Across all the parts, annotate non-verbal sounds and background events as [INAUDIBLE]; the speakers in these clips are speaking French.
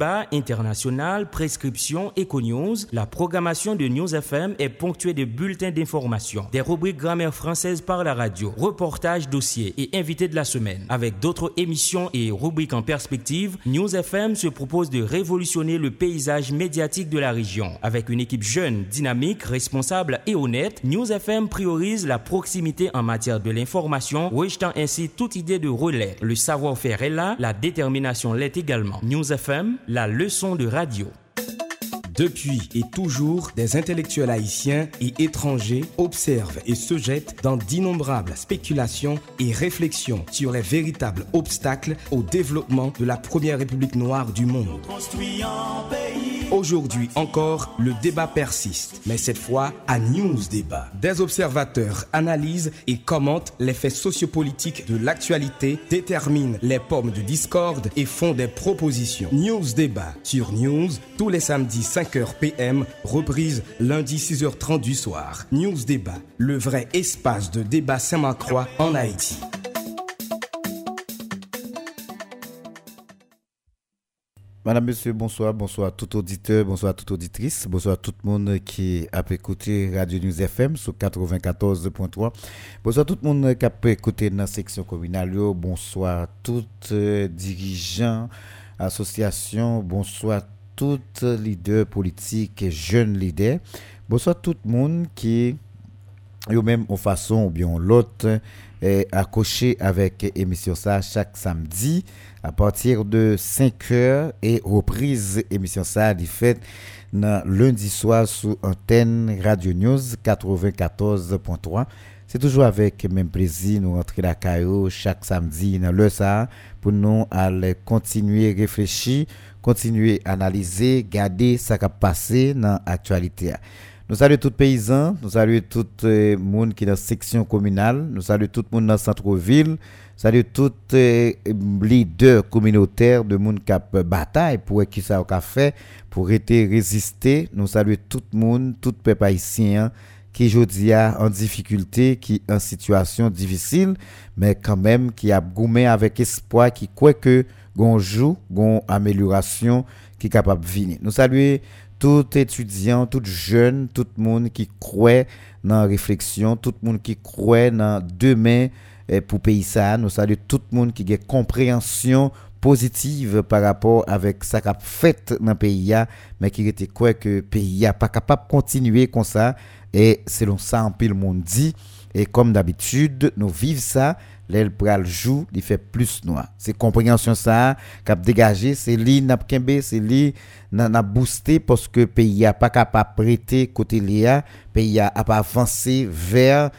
débat international, prescription, éco-news, la programmation de News FM est ponctuée de bulletins d'information, des rubriques grammaire française par la radio, reportages, dossiers et invités de la semaine. Avec d'autres émissions et rubriques en perspective, News FM se propose de révolutionner le paysage médiatique de la région. Avec une équipe jeune, dynamique, responsable et honnête, News FM priorise la proximité en matière de l'information, rejetant ainsi toute idée de relais. Le savoir-faire est là, la détermination l'est également. News FM, la leçon de radio. Depuis et toujours, des intellectuels haïtiens et étrangers observent et se jettent dans d'innombrables spéculations et réflexions sur les véritables obstacles au développement de la première république noire du monde. Aujourd'hui encore, le débat persiste, mais cette fois à News Débat. Des observateurs analysent et commentent les faits sociopolitiques de l'actualité, déterminent les pommes de discorde et font des propositions. News Débat sur News tous les samedis 5h PM, reprise lundi 6h30 du soir. News Débat, le vrai espace de débat Saint-Macroix en Haïti. Madame, Monsieur, bonsoir. Bonsoir tout auditeur, bonsoir toute auditrice, bonsoir tout le monde qui a écouté Radio News FM sur 94.3. Bonsoir tout le monde qui a écouté dans la section communale. Bonsoir tous euh, dirigeants, associations, bonsoir tous leaders politiques et jeunes leaders. Bonsoir tout le monde qui, eux même en façon ou bien l'autre, est accroché avec émission ça chaque samedi à partir de 5 heures et reprise émission ça du fait lundi soir sous antenne Radio News 94.3. C'est toujours avec même plaisir nous rentrer la caillou chaque samedi dans le ça pour nous aller continuer réfléchir, continuer analyser, garder ce qui a passé dans l'actualité. Nous saluons tous les paysans, nous saluons tout le monde qui est dans la section communale, nous saluons tout le monde dans le centre-ville, Salut tous les leaders communautaires de monde qui bataille pour qui ça a fait pour résister. Nous saluons tout le monde, tout le peuple haïtien qui aujourd'hui en difficulté, qui en situation difficile, mais quand même qui a goumé avec espoir, qui croit que gon joue, gon amélioration qui est capable de venir. Nous saluons tout étudiant, tout jeune, tout le monde qui croit dans la réflexion, tout le monde qui croit dans demain pour pays ça. Nous saluons tout le monde qui a compréhension positive par rapport avec ça qu'a fait dans le pays, mais qui était quoi que pays n'est pas capable de continuer comme ça. Et selon ça, un peu le monde dit. Et comme d'habitude, nous vivons ça. L'aile pral joue, il fait plus noir. C'est compréhension ça, cap dégagé, c'est li n'a c'est li n'a boosté parce que pays n'a pas capable prêter côté l'IA, pays a pas avancé vers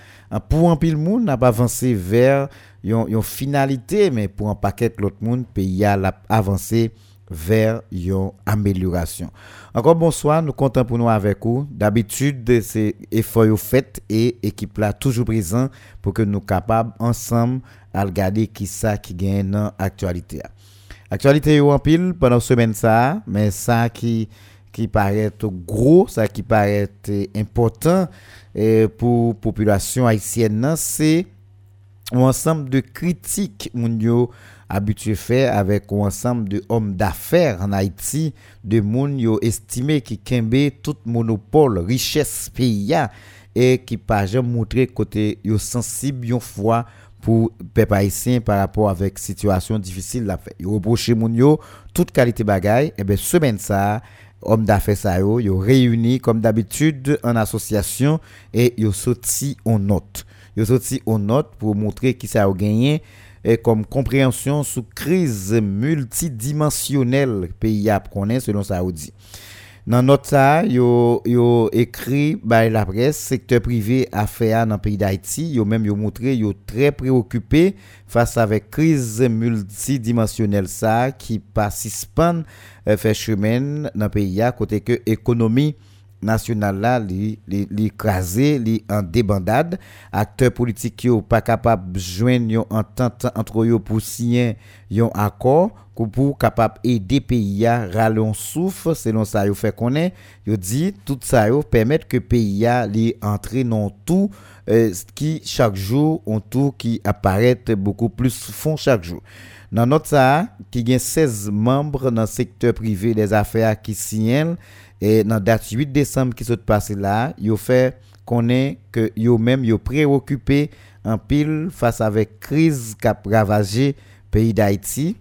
pour un pile monde n'a pas avancé vers une finalité mais pour un paquet l'autre monde pays a avancé vers une amélioration. Encore bonsoir, nous comptons pour nous avec vous. D'habitude, c'est effort fait et équipe là toujours présent pour que nous capables ensemble à regarder qui ça qui gagne dans l'actualité. Actualité en pile pendant semaine ça, mais ça qui qui paraît gros, ça qui paraît important et pour population haïtienne, c'est un ensemble de critiques moun habitué faire avec un ensemble de hommes d'affaires en Haïti, de moun yo estimé qui kembe tout monopole, richesse pays et qui pas jamais montré côté yo sensible fois pour peuple haïtien par rapport avec situation difficile la fait. Yo reproché moun yo toute qualité bagaille et ben semaine ça hommes d'affaires ça yo, yo réunis comme d'habitude en association et yo sorti en note. Yo sorti en note pour montrer qui ça a gagné et comme compréhension sous crise multidimensionnelle pays a connaît selon Saoudi. Dans notre ça, yo yo écrit by la presse secteur privé affaire dans le pays d'Haïti, yo même yo montré yo très préoccupé face avec crise multidimensionnelle ça qui participant euh, fait chemin dans pays à côté que économie nationale là li li, li en débandade. Acteurs politiques yo pas capable joindre une entente entre eux pour signer un accord pour capable aider pays à ralon souffle selon ça yo fait connaît yo dit tout ça yo permettre que pays a li entrer dans tout euh, qui chaque jour on tout qui apparaît beaucoup plus font chaque jour. Dans notre ça qui gagne 16 membres dans le secteur privé des affaires qui signent et dans date 8 décembre qui s'est passé là yo fait connaît que yo même yo préoccupé en pile face avec crise qui a ravagé pays d'Haïti.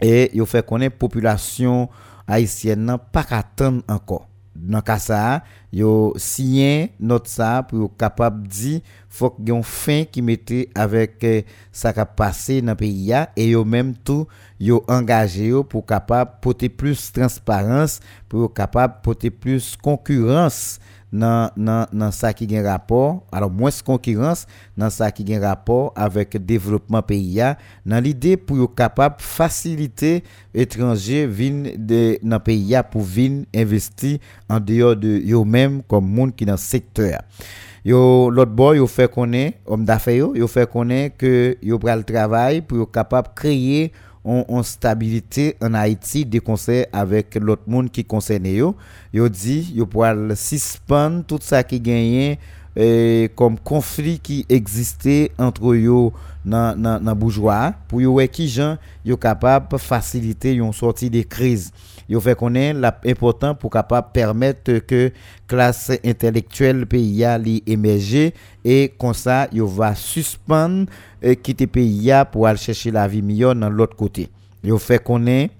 Et yo fait connaître population haïtienne n'a pas attendre encore dans cas ça yo signé notre ça pour capable dire faut qu'il y ait fin qui avec ça qui a passé dans le pays et yo même tout yo engagé pour capable porter plus transparence pour capable porter plus concurrence dans dans ça qui a rapport. Alors moins concurrence dans ça qui a rapport avec développement pays dans l'idée pour être capable faciliter étrangers viennent de dans pays pour venir investir en dehors de eux même comme monde qui dans secteur yo l'autre boy yo fait connaître homme d'affaires yo yo fait connaître que yo pral travail pour être capable créer en stabilité en Haïti des conseils avec l'autre monde qui concerne yo yo dit yo pourra suspendre tout ça qui gagne comme conflit qui existait entre yo dans dans bourgeois pour yo qui gens yo capable faciliter une sortie de crise. Yo fait connaître l'important pour capable permettre que classe intellectuelle pays a émerger et comme ça yo va suspendre et quitter pays pour aller chercher la vie meilleure dans l'autre côté. Yo fait connaître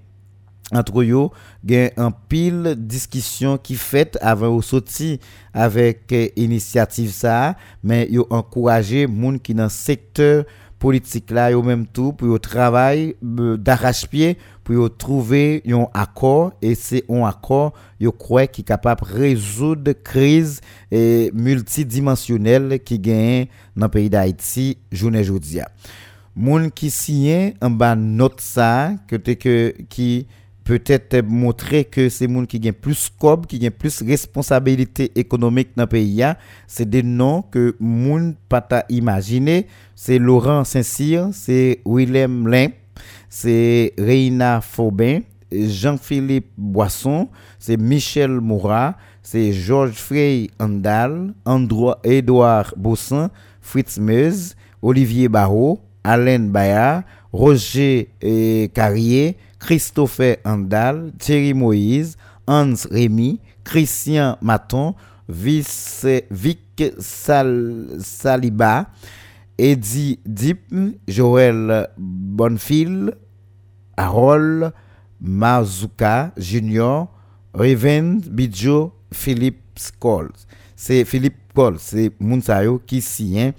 entre yo gen un pile discussion qui fait avant au sorti avec initiative ça mais yo encourager moun qui dans secteur politique là yo même tout pour yo travail d'arrache-pied pour trouver un accord et c'est un accord yo croit qui capable résoudre crise et multidimensionnelle qui gagne dans le pays d'Haïti journée jodia. Moun qui signe en bas note ça que qui peut-être montrer que c'est monde qui gagne plus scope, qui gagne plus responsabilité économique dans le pays, c'est des noms que monde pas imaginer. C'est Laurent Saint-Cyr, c'est Willem Limp, c'est Reina Faubin, Jean-Philippe Boisson, c'est Michel Moura, c'est Georges Frey Andal, Edouard Bossan, Fritz Meuse, Olivier Barrault, Alain Bayard, Roger eh, Carrier, Christopher Andal, Thierry Moïse, Hans Rémy, Christian Maton, Vic Saliba, Eddie Dip, Joël Bonfil, Harold Mazuka Junior, Reven Bidjo, Philippe Scholes. C'est Philippe Scholes, c'est Mounsayo qui signe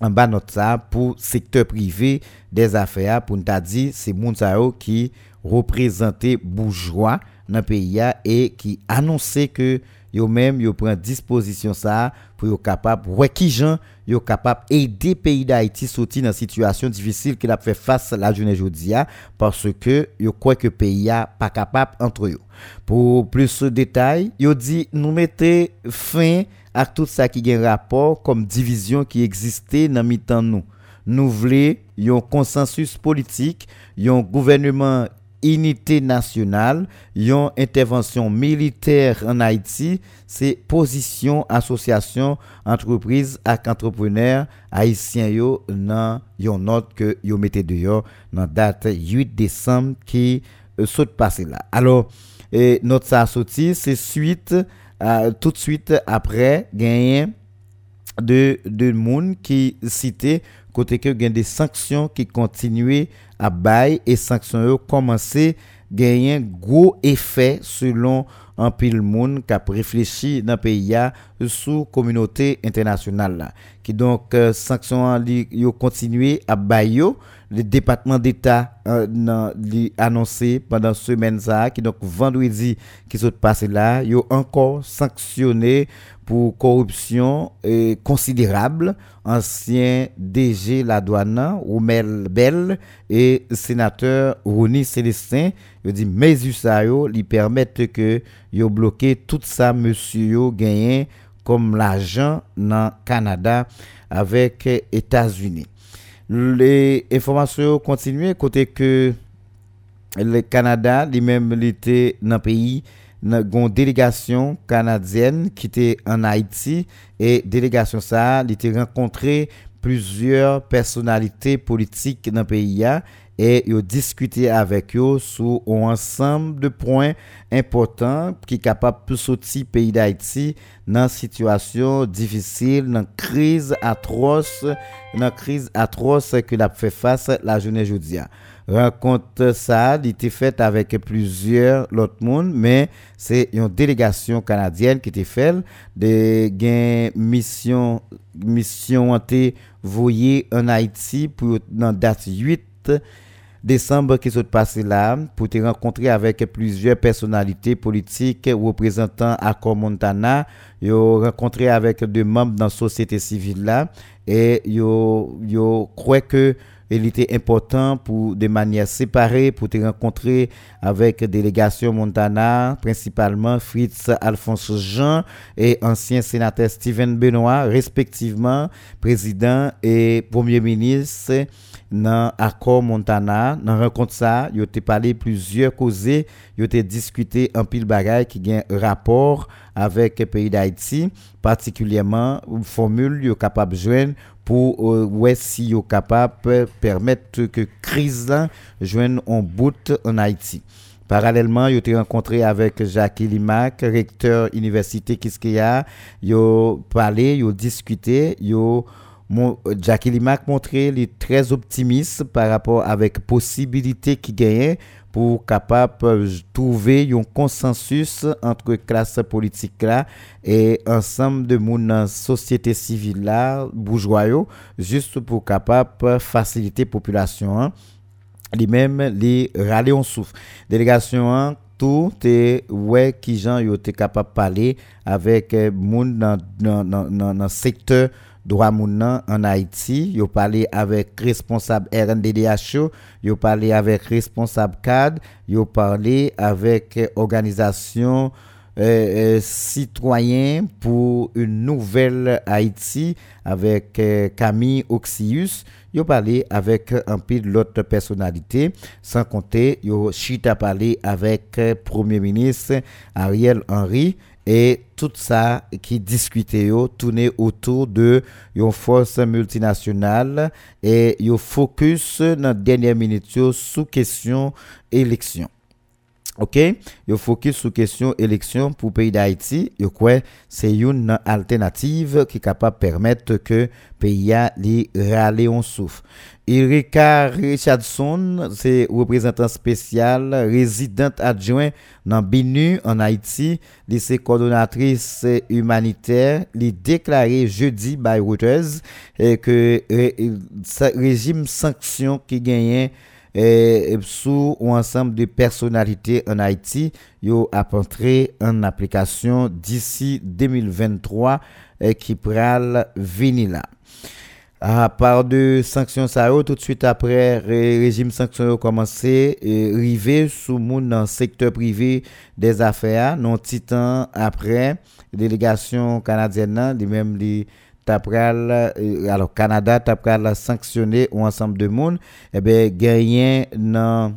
en bas notre ça pour secteur privé des affaires pour nous dire c'est Mounsao qui représentait bourgeois dans le pays et qui annonçait que yo même yo prend disposition ça pour yo capable ouais qui gens capable aider pays d'Haïti sortir dans situation difficile qu'il a fait face la journée jodia parce que yo croit que pays a pas capable entre eux pour plus de détails yo dit nous mettez fin à tout ça qui un rapport comme division qui existait dans mi-temps nous. Nous voulons un consensus politique, un gouvernement unité nationale, une intervention militaire en Haïti, c'est position association entreprise et entrepreneurs haïtiens yo yon note que yo mettez dehors dans date 8 décembre qui euh, saute passé là. Alors notre ça sorti c'est suite euh, tout de suite après gagner de de monde qui cité côté que gagne des sanctions qui continuent à bail et sanctions ont commencé gagner gros effet selon un pile monde qui a réfléchi dans le pays sous communauté internationale qui donc euh, sanctions ont continué à bailler le département d'État euh, a annoncé pendant semaine ça qui donc vendredi qui s'est passé là, ils ont encore sanctionné pour corruption euh, considérable. Ancien DG la douane Bell et sénateur Rony Célestin ils dit mais ça lui permettent que yo bloqué tout ça monsieur gagné comme l'argent dans Canada avec États-Unis les informations continuent côté que le Canada, lui-même, était dans le pays, une délégation canadienne qui était en Haïti. Et délégation ça, il était rencontré plusieurs personnalités politiques dans le pays et ils discuté avec eux sur un ensemble de points importants qui sont capables de sortir le pays d'Haïti dans une situation difficile, dans une crise atroce, dans une crise atroce que l'a fait face la journée aujourd'hui rencontre ça, il été faite avec plusieurs autres monde, mais c'est une délégation canadienne qui était faite. De mission mission été voyée en Haïti pour dans date 8 décembre qui s'est passé là pour te rencontrer avec plusieurs personnalités politiques représentant Accor Montana yo rencontré avec des membres dans la société civile là. Et yo yo crois que il était important pour de manière séparée pour te rencontrer avec délégation Montana, principalement Fritz Alphonse Jean et ancien sénateur Steven Benoît, respectivement président et premier ministre dans accord Montana dans rencontre ça yo te parlé plusieurs causés yo te discuté un pile bagaille qui gain rapport avec le pays d'Haïti particulièrement formule yo capable joindre pour euh, ouais si yo capable permettre que crise là joigne en bout en Haïti. Parallèlement, yo été rencontré avec Jacques Limac, recteur université Kiskeya, yo parlé, yo discuté, yo Jackie Limac montré les très optimiste par rapport avec possibilité qui gagne pour capable trouver un consensus entre classe politique là et ensemble de mon société civile là bourgeois juste pour capable faciliter population hein. les mêmes les râler en souffle délégation hein, tout est ouais qui gens yo capable parler avec monde dans dans dans secteur droit moun en Haïti, yo parlé avec responsable RNDDHO, yo parlé avec responsable CAD, yo parlé avec organisation euh, euh, citoyen pour une nouvelle Haïti avec euh, Camille Oxius. Yo parlé avec un peu d'autres personnalités, sans compter yo chita parlé avec Premier ministre Ariel Henry et tout ça qui discutait tourné autour de une force multinationale et yo focus dans dernière minute sous question élection. OK? Yo focus sur question élection pour pays d'Haïti, yo quoi c'est une alternative qui est capable de permettre que pays a on souffle. Erika Richardson, c'est représentant spécial, résidente adjoint dans BINU en Haïti, lycée coordonnatrice humanitaire, li déclaré jeudi by Reuters que le régime sanction qui gagnait et sous un ensemble de personnalités en Haïti, yo a en application d'ici 2023 et qui pral venir. À part de sanctions ça tout de suite après régime sanctions a commencé et rivé sous monde dans secteur privé des affaires non titan après délégation canadienne les même les tapral euh, alors Canada tapral sanctionné un ensemble de monde et eh ben gagné dans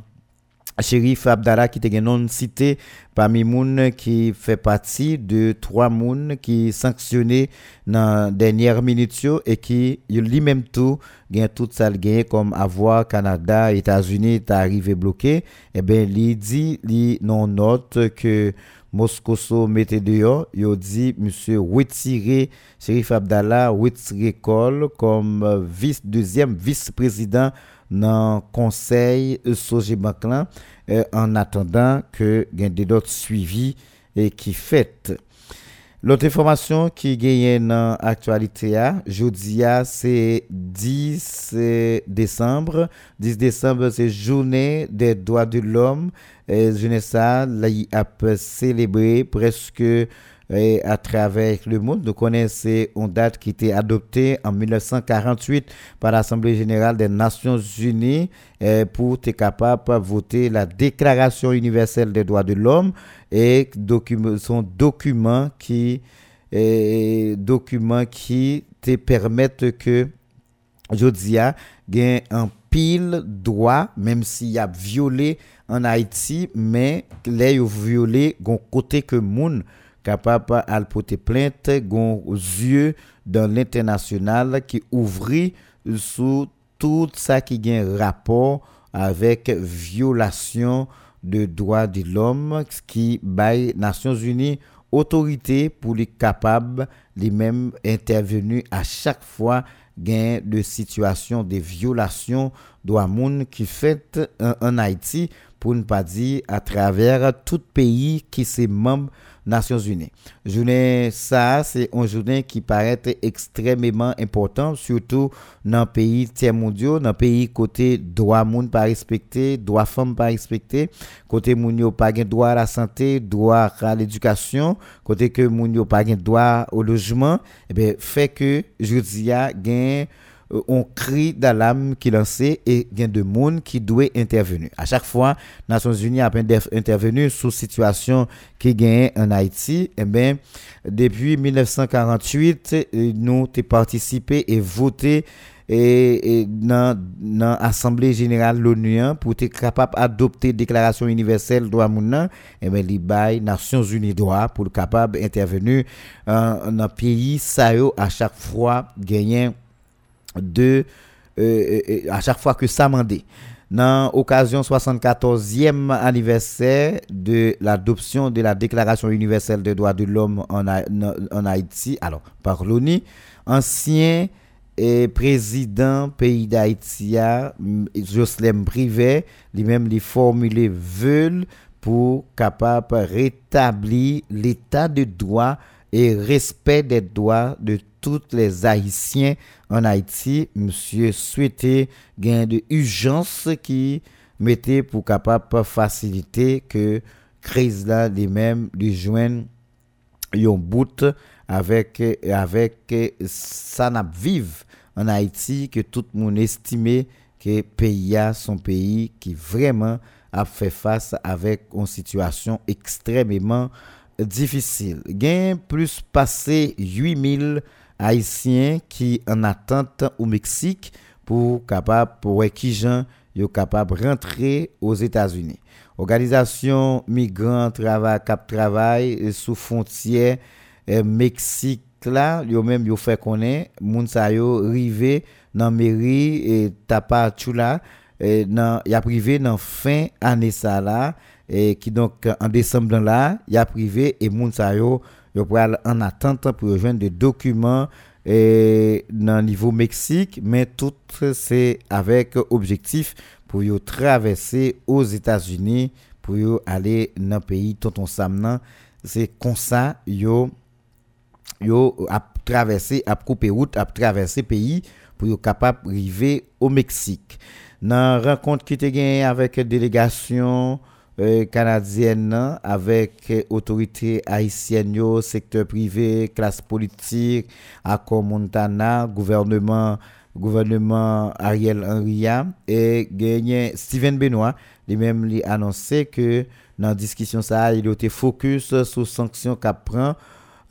Chérif Abdallah qui était non cité parmi moun qui fait partie de trois moun qui sanctionné dans dernière minute et qui lui-même tout gagne tout ça comme avoir Canada États-Unis est arrivé bloqué. Et eh ben il dit li non note que Moscoso mette dehors, il dit monsieur retirer Chérif Abdallah retirer col comme vice deuxième vice-président dans le conseil Soje euh, en attendant que ait d'autres suivis et qui fait. L'autre information qui gagne dans l'actualité, jeudi, c'est 10 décembre. 10 décembre, c'est journée des droits de l'homme. Et journée ça, là, il a célébré presque à travers le monde. Nous connaissons une date qui était adoptée en 1948 par l'Assemblée générale des Nations unies pour être capable de voter la Déclaration universelle des droits de l'homme et son document qui document qui te permettent que Jodia gagne un pile droit, même s'il y a violé en Haïti, mais les violé gon côté que moun capable à porter plainte, gon yeux dans l'international qui ouvrit sous tout ça qui a rapport avec violation de droits de l'homme qui baille Nations Unies autorité pour les capables les mêmes intervenus à chaque fois gain de situation de violation droits moun qui fait en Haïti pour ne pas dire à travers tout pays qui est membre Nations Unies. Journée ça, c'est une journée qui paraît extrêmement importante, surtout dans pays tiers mondiaux, dans pays côté droit monde pas respecté, droit femme pas respecté, côté moun pas droit à la santé, droit à l'éducation, côté que moun pas droit au logement, et eh bien fait que je a gain on cri d'alarme qui lancé et il y a de monde qui doit intervenir. À chaque fois, Nations Unies a intervenu sous situation qui gagne en Haïti, eh bien, depuis 1948, euh, nous avons participé et voté et, dans l'Assemblée générale de l'ONU pour être capable d'adopter la déclaration universelle droit moun et bien les Nations Unies droit pour être capable d'intervenir dans un pays ça à chaque fois gagner de euh, euh, à chaque fois que ça dit dans l'occasion 74e anniversaire de l'adoption de la Déclaration universelle des droits de l'homme en, Haïti, alors par l'ONU, ancien et président pays d'Haïti, Jocelyn Privé, lui-même les formulé veulent pour capable rétablir l'état de droit et respect des droits de tous les Haïtiens en Haïti, monsieur souhaitait gain de urgence qui mettait pour capable faciliter que crise là les mêmes lui joignent un bout avec avec ça n'a vive en Haïti que tout le monde estimait que pays a son pays qui vraiment a fait face avec une situation extrêmement difficile. Gain plus passé 8000 haïtiens qui en attente au Mexique pour capable pour qui gens capable rentrer aux États-Unis. Organisation migrants travail cap travail sous frontière euh, Mexique là, yo même yo fait connaître moun sa yo rivé dans mairie et Tapachula et dans y a privé dans fin année ça là et qui donc en décembre là, y a privé et moun sa yo yo en attente pour rejoindre des documents et dans niveau Mexique mais tout c'est avec objectif pour yo traverser aux États-Unis pour yo aller dans pays c'est comme ça yo yo a traverser a couper route a traverser pays pour yo capable arriver au Mexique dans rencontre qui était gagné avec délégation euh, canadienne avec autorité haïtienne, secteur privé, classe politique, accord Montana, gouvernement gouvernement Ariel Henry et gagné Steven Benoît lui-même lui annoncé que dans la discussion ça il était focus sur sanctions qu'a prend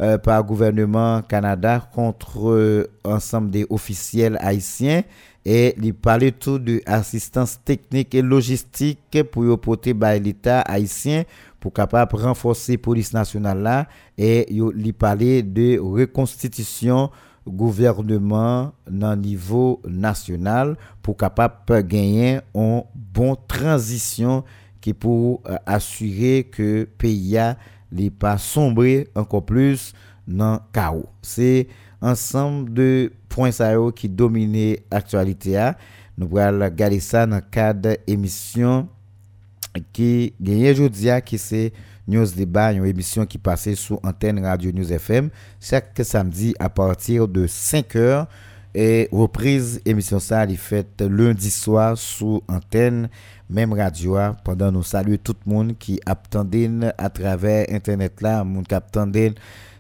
euh, par gouvernement Canada contre euh, ensemble des officiels haïtiens et il parlait tout de assistance technique et logistique pour porter par l'État haïtien pour capable renforcer police nationale là et il parlait de reconstitution gouvernement dans niveau national pour capable gagner une bonne transition qui pour euh, assurer que pays n'est pas sombré encore plus dans chaos. C'est ensemble de points qui dominent l'actualité. Nous allons regarder ça dans le cadre d'émission qui gagne aujourd'hui, qui c'est News Débat, une émission qui passait sous antenne Radio News FM chaque samedi à partir de 5 h et reprise émission ça est faite lundi soir sous antenne même radio pendant nous saluer tout le monde qui attendait à travers internet là monde qui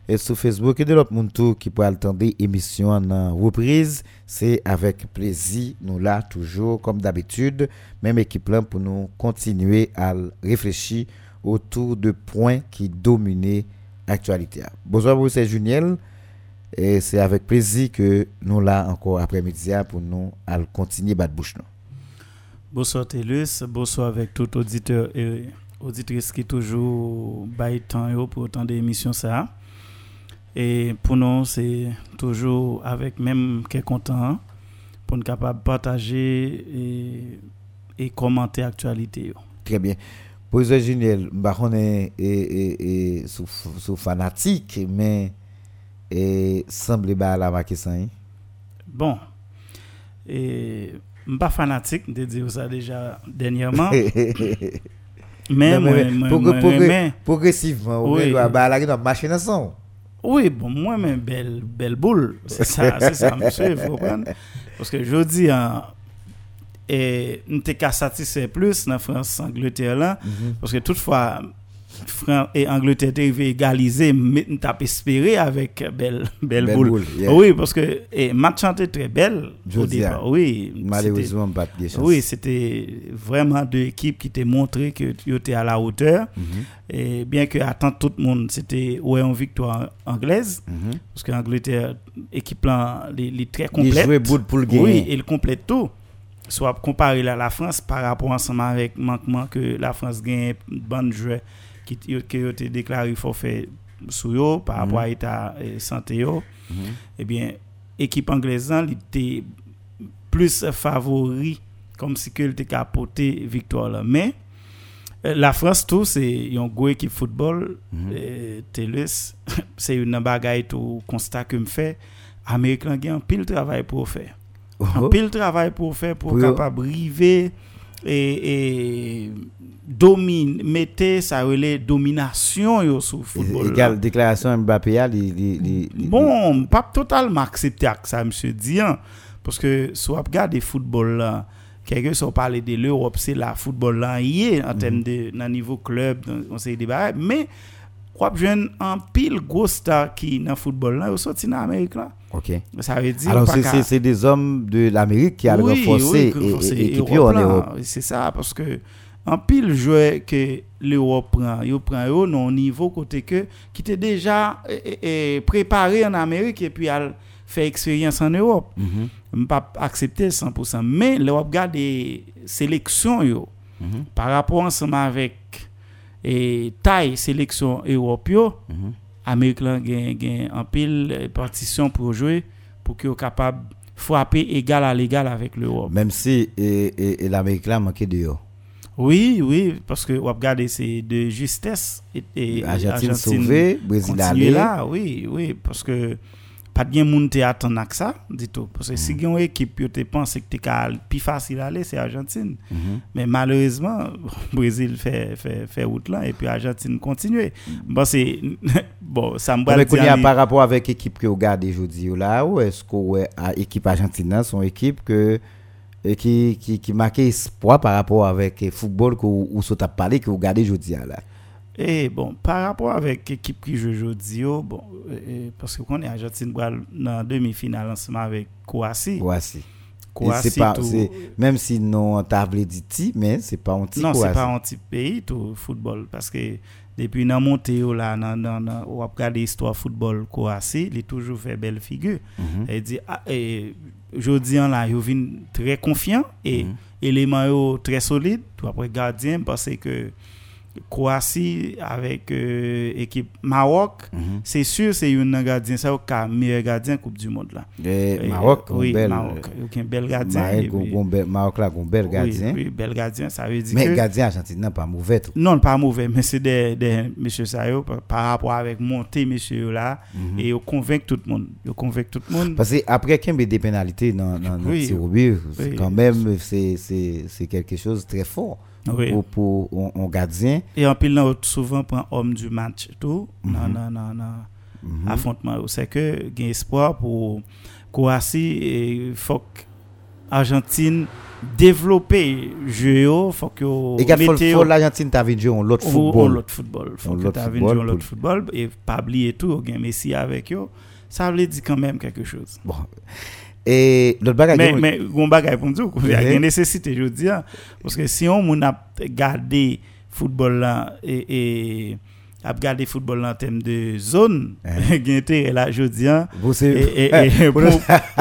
et sur Facebook et de l'autre monde qui peut attendre émission en reprise. C'est avec plaisir, nous là toujours comme d'habitude, même équipe là pour nous continuer à réfléchir autour de points qui dominent l'actualité. Bonsoir vous, c'est Juniel. Et c'est avec plaisir que nous là encore après-midi pour nous à continuer battre bouche. Bonsoir Télus, bonsoir avec tout auditeur et auditrice qui toujours bail temps pour autant d'émissions ça. Et pour nous, c'est toujours avec même qui content pour nous capable de partager et, et commenter l'actualité. Très bien. Professeur Juniel, on est et, et, sous, sous fanatique, mais et semble pas la vacation. Bon. Et pas fanatique de dire ça déjà dernièrement. [LAUGHS] mais, moi, progressivement, oui, bah la machine son. Oui, bon, moi, même belle, belle boule. C'est ça, c'est ça, monsieur, faut prendre. Parce que je dis, hein, et nous sommes satisfaits plus dans la France-Angleterre là, mhm. parce que toutefois, France et Angleterre arrivé égaliser, mais nous avons espéré avec belle, belle, belle boule. Oui, parce que et match était très belle au départ. Oui, malheureusement pas de chance. Oui, c'était vraiment deux équipes qui t'ont montré que tu étais à la hauteur. Mhm. Et bien que attendre tout le monde, c'était ouais une victoire anglaise, mhm. parce que l'Angleterre équipe là, les, très complète. Il boule pour le gagner. Oui, il complète tout soit comparé à la France par rapport ensemble avec manquement que la France gagne bon joueur qui qui a été déclaré forfait sous eux par rapport à l'état mhm. santé mm eh bien équipe anglaise était plus favori comme si qu'elle était capoté victoire là. Mais euh, la France tout c'est une gros équipe football. Mm TELUS [LAUGHS] c'est une bagaille tout constat que me fait américain gagne pile travail pour faire un pile travail pour faire pour, capable briver et, et domine mettez ça relait domination yo sur football égal déclaration Mbappé bon pas totalement accepté ça monsieur hein. parce que soit regarder football là quelqu'un sont parler de l'Europe c'est la football là hier en termes mhm. de niveau club on sait débat mais quoi jeune un pile gros star qui dans football là sorti dans Amérique là OK. Ça veut dire Alors c'est des hommes de l'Amérique qui a oui, et, en Europe. C'est ça parce que en pile joueur que l'Europe prend, il prend au non niveau côté que qui était déjà préparé en Amérique et puis a fait expérience en Europe. Mm -hmm. pas accepter 100% mais l'Europe garde des sélections yo mhm. par rapport ensemble avec et taille sélection européenne. Mm Amérique là gagne en pile partition pour jouer pour qu'il soit capable frapper égal à l'égal avec l'Europe. Même si l'Amérique là manquait de Oui, oui, parce que regardez c'est de justesse et, et Argentine, Argentine sauvé, Brésil là, oui, oui, parce que pas de bien monde attendre à ça tout parce que si mm. une équipe tu penses que tu plus facile à aller c'est Argentine mm-hmm. mais malheureusement [LAUGHS] Brésil fait fait fait route là et puis Argentine continue mm. bon c'est [LAUGHS] bon ça me mais dire par rapport avec l'équipe que vous regardez aujourd'hui là ou est-ce que l'équipe argentine son équipe que qui qui qui marque espoir par rapport avec le football que ou vous parlé que vous regardez aujourd'hui là? Et bon, par rapport avec l'équipe qui joue aujourd'hui, oh, bon, parce que qu'on est Argentine dans demi-finale ensemble avec Croatie. Croatie. Croatie pas, même si non table dit mais c'est pas un petit Non, c'est pas un petit pays tout football parce que depuis dans montée oh, là dans dans on regarder l'histoire football Croatie, il a toujours fait belle figure. Mm -hmm. dit ah, et aujourd'hui là, il vient très confiant et mm élément très solide, après gardien parce que Croatie avec euh, équipe Maroc, mm -hmm. c'est sûr c'est un gardien ça le meilleur gardien coupe du monde là. Et Maroc oui, bel, Maroc, un bel gardien. Maroc là un bel gardien. Oui, oui, bel gardien, ça veut dire Mais que, gardien argentin pas mauvais tout. Non, pas mauvais, mais c'est des des monsieur Sayo par rapport avec monter monsieur là mm -hmm. et il convainc tout le monde, il convainc tout le monde. Parce que après qu'il y a des pénalités dans dans oui, oui, quand même c'est c'est quelque chose de très fort oui. pour, pour un, gardien. Et en pile, souvent prend homme du match tout -hmm. non, non, non, mm -hmm. affrontement. C'est que il y a espoir pour Croatie et faut Argentine développer jeu faut que et faut l'Argentine t'a vu jouer l'autre football l'autre football faut que t'a vu jouer l'autre football et pas oublier tout gain Messi avec eux ça veut dire quand même quelque chose bon et l'autre bagage mais mais on bagage pour dire il y a une nécessité je veux dire. Parce que si on a gardé football là et, et à regarder football en termes de zone, [LAUGHS] il intérêt là, je dis. [LAUGHS] [LAUGHS]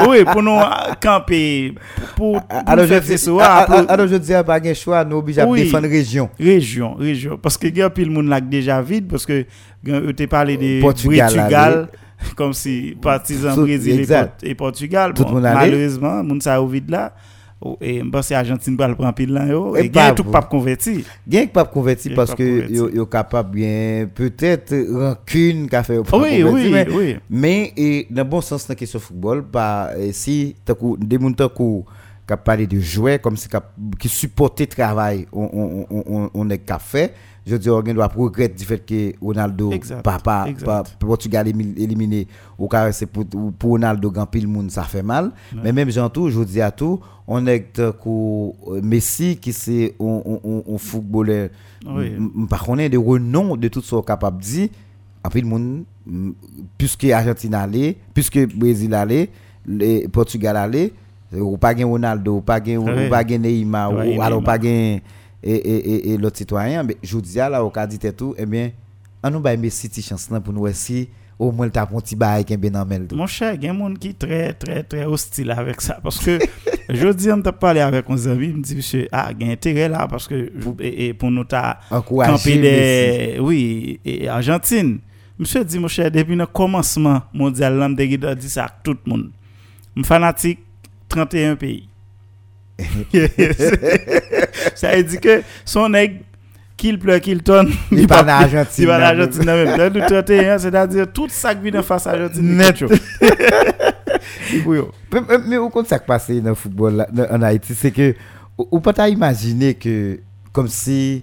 Oui, pour nous camper, pour, Alors je dis, pas de choix, nous obligés à défendre région. région, région. Parce que il y a pile monde là déjà vide, parce que tu t'es parlé de Portugal, [LAUGHS] comme si partisans Tout- Brésil et, et Portugal. Tout Bon, allait. malheureusement, ça au vide là. Oh, Et je pense que Argentine va le prendre pile là. Et pas tout pas converti. Bien que pas converti Bien parce que yo capable bien peut-être rancune qu'a fait Oui, oui, mais- oui. Mais et dans le bon sens dans la question football, bah, si des gens qui parlé de jouets comme si qui supportaient le travail, on, on, on, on, on est qu'a fait. Je dis, on doit regretter du fait que Ronaldo, exact. pas- Portugal éliminé, au cas c'est pour, pour Ronaldo, grand pile monde, ça fait mal. Mais même Jean tout, je dis à tout, on est que Messi, qui c'est un, footballeur, par contre, de renom de tout ce qu'on capable de dire, en plus, le monde, puisque Argentine allait, puisque Brésil allait, le Portugal allait, ou pas Ronaldo, ou pas ou pas Neymar, ou alors pas et, et, et, et l'autre citoyen, mais je dis là, au cas dit tout, eh bien, on nous va Messi ti chance là pour nous aussi, au moins le tapon petit bail qui est bien. Mon cher, il y a des gens qui sont très, très, très hostiles avec ça. Parce que [LAUGHS] je dis, on t'a parlé avec un ami, il me dit, monsieur, ah, il y a intérêt là, parce que et, et pour nous, t'as Messi. des. Oui, et Argentine. Monsieur dit, mon cher, depuis le commencement mondial, l'homme de dit ça à tout le monde. Je suis fanatique, 31 pays. [LAUGHS] ça veut dire que son nègre, qu'il pleure, qu'il tonne, Il pas en Argentine, Il va en non. Argentine, non, même. Dans le 31, c'est-à-dire tout ça qui vient en face à l'Argentine. Net. [LAUGHS] Mais, au compte ça qui passe dans le football en Haïti, c'est que pas t'as imaginé que comme si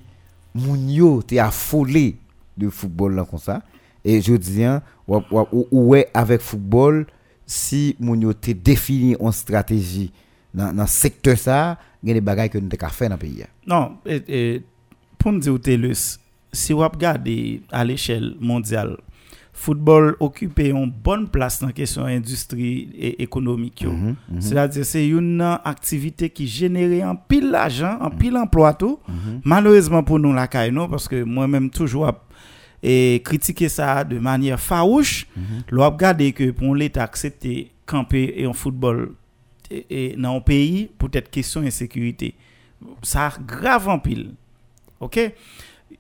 Mounio t'es affolé de football là comme ça et je dis hein, ou, ou, ou- ou ouais avec football si Mounio t'es défini en stratégie dans dans secteur ça, il y a des bagages que nous t'ai faire dans le pays. Non, et, et, pour nous dire, si vous regardez à l'échelle mondiale, football occupe une bonne place dans la question industrie et économique. Mhm, mhm. C'est-à-dire c'est une activité qui génère un pile d'argent, un pile emploi tout. Mhm. Malheureusement pour nous la caille, non, parce que moi-même toujours et critiquer ça de manière farouche, l'on a regardé que pour l'État accepter camper et en football et, dans un pays pour être question insécurité. Ça grave en pile. OK?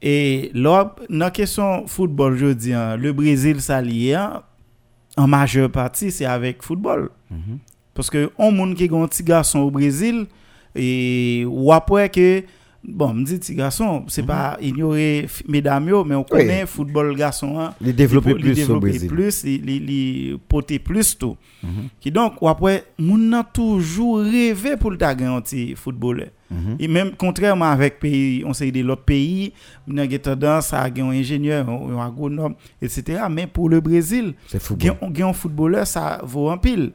Et là dans la question football je dis hein, le Brésil ça lié hein, en majeure partie c'est avec football. Mhm. Parce que on qui gon petit garçon au Brésil et ou après que bon, me dit petit garçon, c'est pas ignorer mesdames mais on connaît football garçon hein, Les développer il il plus développer plus, il porter plus tout. Mhm. Qui donc après moun nan toujours rêvé pour le gagner un footballeur. Mhm. Et même contrairement avec pays, on sait des autres pays, on a tendance à un ingénieur, un un agronome, etc. Mais pour le Brésil, gen un footballeur ça vaut en pile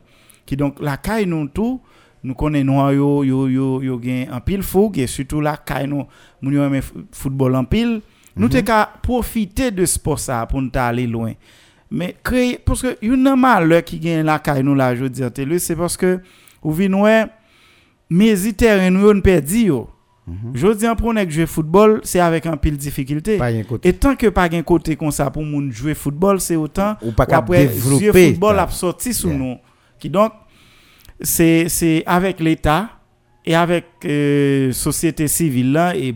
qui donc la caille nous tout nous connaissons yo yo yo yo gen en pile fougue et surtout la caille nous yo aime football en pile nous te ka profiter de sport ça pour nous aller loin. Mais créer parce que une malheur qui gen la caille nous là je télé c'est parce que ou vin ouais mes terrain nous on perdi yo. Je dis en prenant que jouer football c'est avec un pile difficulté. Un et tant que pas gen côté comme ça pour moun jouer football c'est autant Ou pas ou qu'à après développer. jouer football a sorti sous Yeah. nous. Qui donc c'est avec l'état et avec euh, société civile là et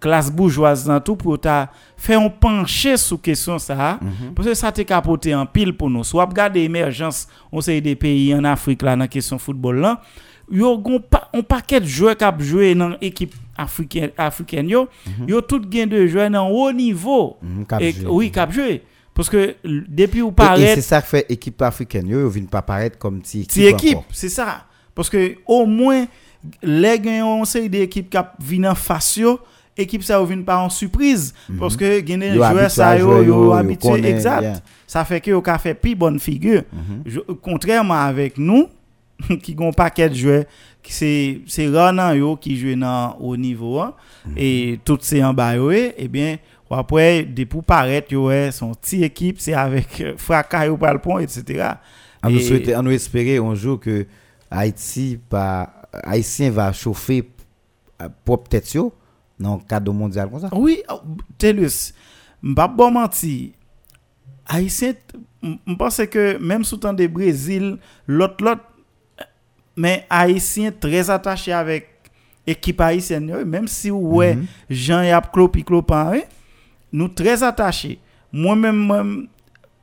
classe bourgeoise dans tout pour ta faire un pencher sous question ça. Mhm. parce que ça t'est capoté en pile pour nous. Soit regarder émergence on sait des pays en Afrique là dans question football là. Yo gon pa, un paquet de joueurs qui ont joué dans équipe africaine africaine yo. Yo tout gain de joueurs dans haut niveau. Mhm, cap et, oui cap jouer parce que depuis où Et- Et, paraît c'est ça qui fait équipe africaine, yo, yo viennent pas paraître comme si équipe. si équipe, c'est ça. Parce que au moins, les gagnants, sait des équipes qui viennent en face, équipe ça vient pas en surprise. Parce que gagnent Yo joueurs habitué ça, yo, yo, habitué, exact. yeah. Ça fait que yo ka fait plus bonne figure. Mhm. Je- contrairement avec nous, [LAUGHS] qui ont paquet de joueurs, c'est c'est rare nan yo qui dans au niveau hein, et toutes ces en bas yo, eh bien ou après pour paraître ouais, son petite équipe c'est avec euh, fracas ou point etc. On nous on nous espérer un jour que Haïti, pas, Haïtien va chauffer euh, propre tête yo, dans le cadre mondial comme ça? Oui, Telus, M'pa bon menti. Haïtien, je pense que même sous temps de Brésil, l'autre, l'autre, mais Haïtien très attaché avec équipe haïtienne, même si ouais, Jean y a clopi clopan, hein, nous très attachés. Moi-même, moi,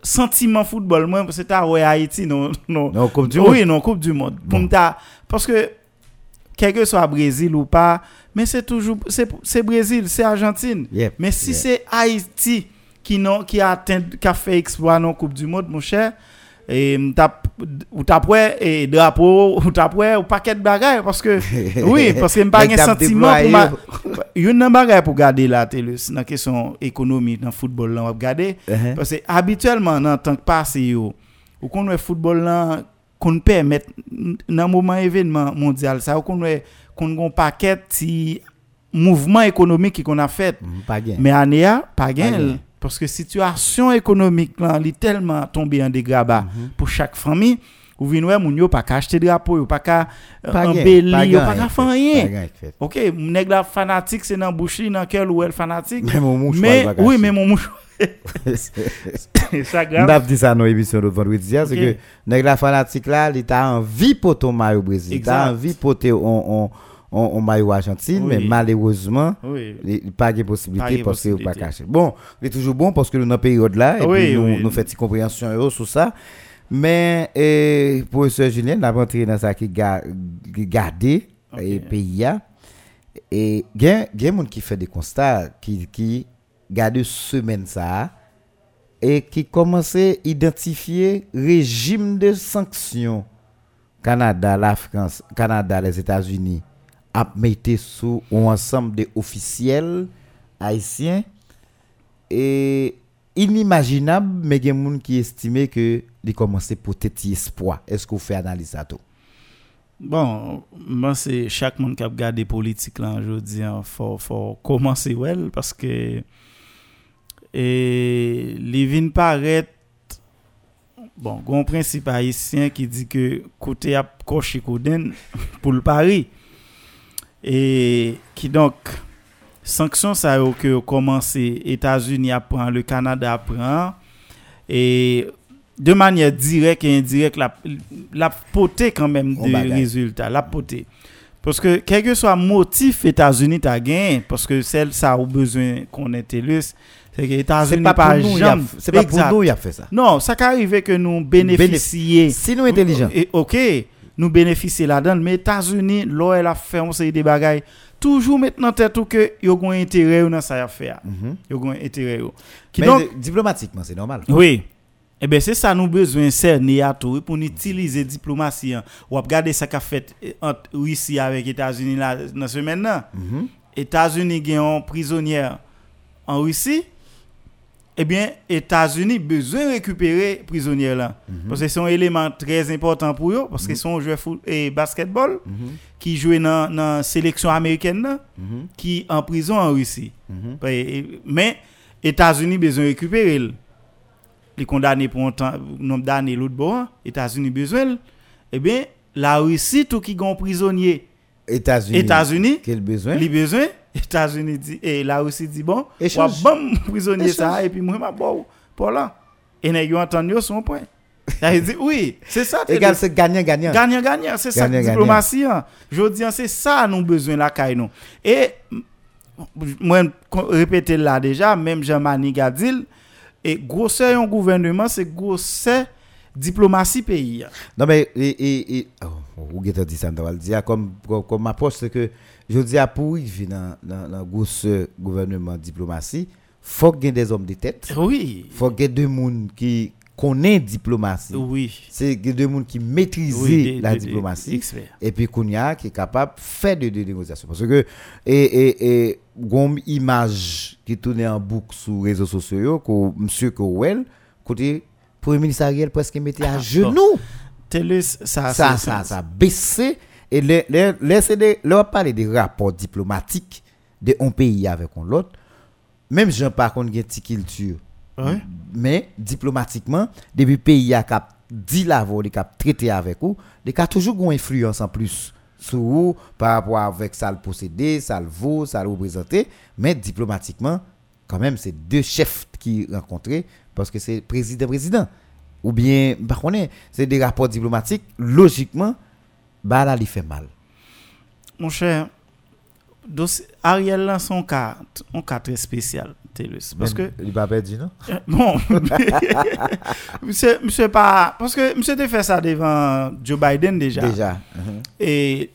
sentiment football, moi, c'était à ouais Haïti, non, non. Non, Coupe du oui, non, Coupe du Monde. Parce que, quel que soit Brésil ou pas, mais c'est toujours, c'est c'est Brésil, c'est Argentine. Yep, Mais si yep. c'est Haïti qui, non, qui a atteint, qui a fait exploit dans Coupe du Monde, mon cher, et ou prêt et drapeau ou prêt ou paquet de bagages parce que [LAUGHS] oui parce que m'pas Avec un sentiment pour ma une bagay pour garder la télé dans la question économie dans le football là on va garder Uh-huh. parce que habituellement dans tant que passé yo ou qu'on le football là qu'on permet dans moment événement mondial ça ou qu'on qu'on gon paquet ti mouvement économique qu'on a fait Pas gain. mais année pas gain. Parce que situation économique là li tellement tombé en dégradé Mhm. pour chaque famille ou vinn ouais moun yo pas acheter drapeau yo pas ka embellir yo gain, pas ka faire rien. OK, nèg la fanatique c'est dans bouche li dans quel ou elle fanatique. Même mon mouchoir, mais oui, mais mon mouchoir [LAUGHS] ça grave. M'dap dit ça dans l'émission de vendredi, hein, c'est que nèg la fanatique là, il t'a envie pour ton maillot Brésil, il t'a envie pour on, on, on, maillot Argentine, Oui. mais malheureusement, Oui. il n'y a pas de possibilité parce que vous pas caché. Bon, il est toujours bon parce que nous dans la période là, et puis nous, nous faisons une compréhension sur ça. Mais eh, professeur Julien, n'a pas entré dans ça qui ga- qui garder Ok. et pays. Et il y a des gens qui fait des constats qui qui garde semaine ça et qui commence à identifier régime de sanctions Canada, la France, Canada, les États-Unis a mis sous un ensemble de officiels haïtiens et inimaginable mais il y a des gens qui estiment que il commence à porter espoir. Est-ce que vous faites analyse ça tout? Bon, moi c'est chaque monde qui a regardé politique là aujourd'hui, il faut faut commencer well parce que et les vins bon, un principe haïtien qui dit que côté coché koden pour le pari et qui donc sanction ça yo que commencé États-Unis apprend le Canada apprend et de manière directe et indirecte la la poté quand même On des bagaille. résultats la poté parce que quel que soit motif États-Unis t'a gagné parce que celle ça a besoin qu'on ait élu c'est que États-Unis pas pas a- jamais c'est pas pour nous il a fait ça. non ça qu'arrive que nous bénéficier Si nous intelligents. et, ok, nous bénéficier là-dedans, mais États-Unis, là, elle a fait un série de bagailles. Toujours maintenant tête ou que yo gon intérêt dans ça. Mhm. Intérêt yo. Qui Mais donc de- diplomatiquement, c'est normal. oui. Eh bien, c'est ça nous besoin cerner à tout pour nous utiliser diplomatie. hein. Ou regarder ça qu'a fait eh, entre Russie avec États-Unis là dans ce maintenant. Mhm. États-Unis gagnent prisonnière en Russie. Eh bien, États-Unis besoin de récupérer prisonnière là. Parce que c'est un élément très important pour eux. Parce qu'ils sont joueurs et basketball Mhm. qui jouent dans la sélection américaine là, Mhm. qui en prison en Russie. Mhm. Et- et- Mais États-Unis besoin de récupérer. le. Les condamnés pour un temps, nombre d'années l'autre bord, États-Unis besoin. Eh bien, la Russie, tout qui gon prisonnier, États-Unis. États-Unis, Quel besoin? États-Unis dit, et la Russie dit bon, Échange. ou bon prisonnier ça, et puis moi, ma bon, pour là. Et n'a eu entendu son point. Il dit, oui, c'est ça. Égal, c'est gagnant-gagnant. Gagnant, gagnant, c'est ça, diplomatie. hein. Je dis, c'est ça, nous besoin la caille, nous. Et, moi, répéter là déjà, même Jean-Mani Gadil, et grosseur un gouvernement, c'est grosseur diplomatie pays. hein. Non, mais, et, et, et, oh, ou get dit ça, on va comme, comme, comme approche, c'est que, je dis à pour y dans, dans, gouvernement diplomatie, faut qu'il y ait des hommes de tête, Oui, faut qu'il y ait des gens qui connaissent diplomatie. oui. C'est des gens qui maîtrisent oui, la diplomatie. et puis Kounia qui est capable de faire des négociations. Parce que, et, et, et, une image qui tourne en boucle sur les réseaux sociaux, que monsieur Kowel, côté, Premier ministre Ariel presque mettait à Ah, genoux. Ça, Ça, ça, ça a baissé. Et les, leur parler des rapports diplomatiques de un pays avec un l'autre. Même Jean par contre, une culture. Ouais. Mais diplomatiquement, depuis pays a cap dit la voix, cap traité avec vous, les a toujours une influence en plus sur vous par rapport avec ça le posséder, ça le vaut, ça le représenter, mais diplomatiquement quand même, c'est deux chefs qui rencontrés parce que c'est président-président. Ou bien, par contre, c'est des rapports diplomatiques, logiquement, bah là, il fait mal. Mon cher, dossier- Ariel là, son cas, un cas très spécial, Télus. Parce que, Il va pas dire non? Euh, bon, [LAUGHS] monsieur, monsieur pas, parce que monsieur te fait ça devant Joe Biden déjà. Déjà. Et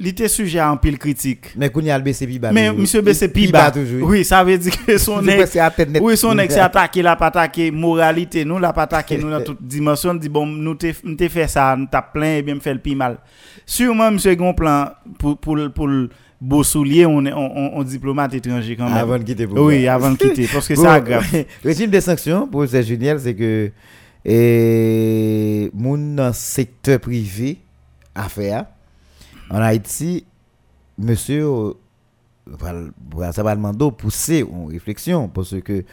il était sujet à un pile critique. Mais qu'on y a le BCP bas. Mais monsieur toujours. oui, ça veut dire que son [LAUGHS] ex, oui, son ex [LAUGHS] attaqué, la pas attaqué moralité, nous la pas attaqué, nous dans toute dimension, dit bon, nous te fait ça, nous t'a plein et bien me fait le pi mal. Sûrement, monsieur Gonplan, pour, pour, pour le beau soulier, on est on, on, diplomate étranger quand même. Avant de quitter. pour oui, avant de quitter, parce que c'est grave. [LAUGHS] Régime des sanctions pour ces Juniel, c'est que et moun dans secteur privé affaire en Haïti, monsieur euh, ça va demander pousser une réflexion parce que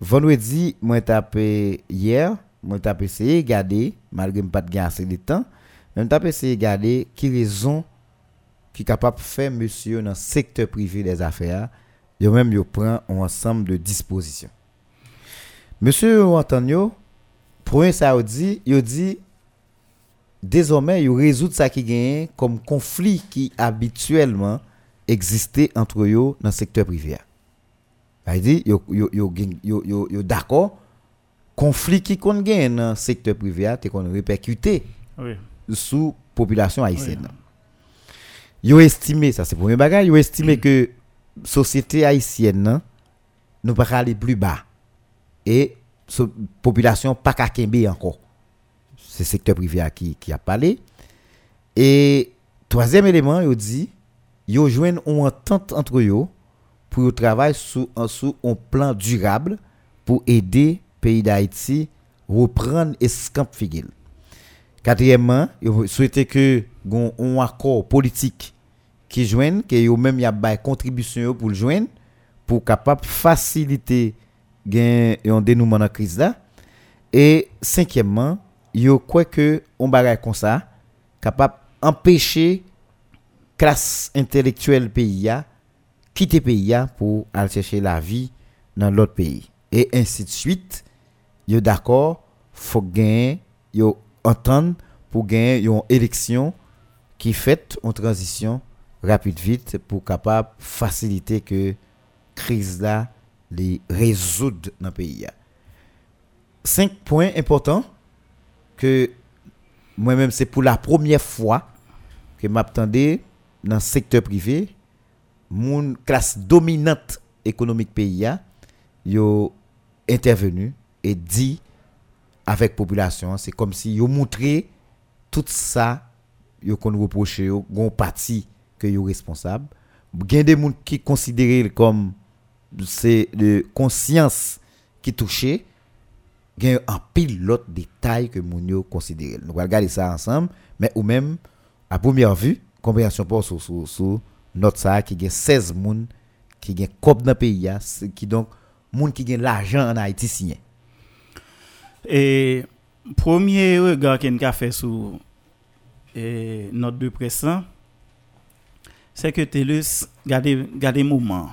vendredi moi tapé hier, moi tapé essayé regarder malgré pas de assez de temps, moi tapé essayé regarder qui raison qui capable de faire monsieur dans secteur privé des affaires, yo même prend un ensemble de dispositions. Monsieur Antonio, premier ça dit, il dit désormais il résout ça qui gagne comme conflit qui habituellement existait entre eux dans le secteur privé. Il dit yo yo yo gen- yo yo, yo d'accord conflit qui gagne dans le secteur privé te qu'on répercuté Oui. sous population haïtienne. Yo estimé ça c'est premier bagage, estimé que société haïtienne nan, nous pas aller plus bas et so, population pas qu'à encore. C'est secteur privé à qui qui a parlé et troisième élément yo dit yo joindre une entente entre yo pour travailler sous un plan durable pour aider pays d'Haïti reprendre escamp figil. Quatrièmement, yo souhaité que un accord politique qui joigne que yo même y a pour le joindre pour capable faciliter un dénouement dans crise là. Et cinquièmement, yo quoi que on bagay comme ça capable empêcher classe intellectuelle pays quitter pays pour aller chercher la vie dans l'autre pays et ainsi de suite yo d'accord faut gagner yo entendre pour gagner une élection qui fait une transition rapide vite pour capable faciliter que crise là les résoudre dans le pays. Cinq points importants que moi-même c'est pour la première fois que m'attendais dans le secteur privé mon classe dominante économique pays a intervenu et dit avec population c'est comme si yo montré tout ça yo qu'on reproche yo gon parti que yo responsable. Des moun qui considéré comme c'est de conscience qui touché gen un pile l'autre détail que moun yo considéré nous allons regarder ça ensemble mais ou même à première vue compréhension pas sur sur sur notre ça qui gen 16 moun qui gen cop dans pays a, c'est qui donc moun qui gen l'argent en Haïti signé. Et premier regard qu'on a fait sur eh, notre deux pressants, c'est que TELUS, regardez, regardez le moment.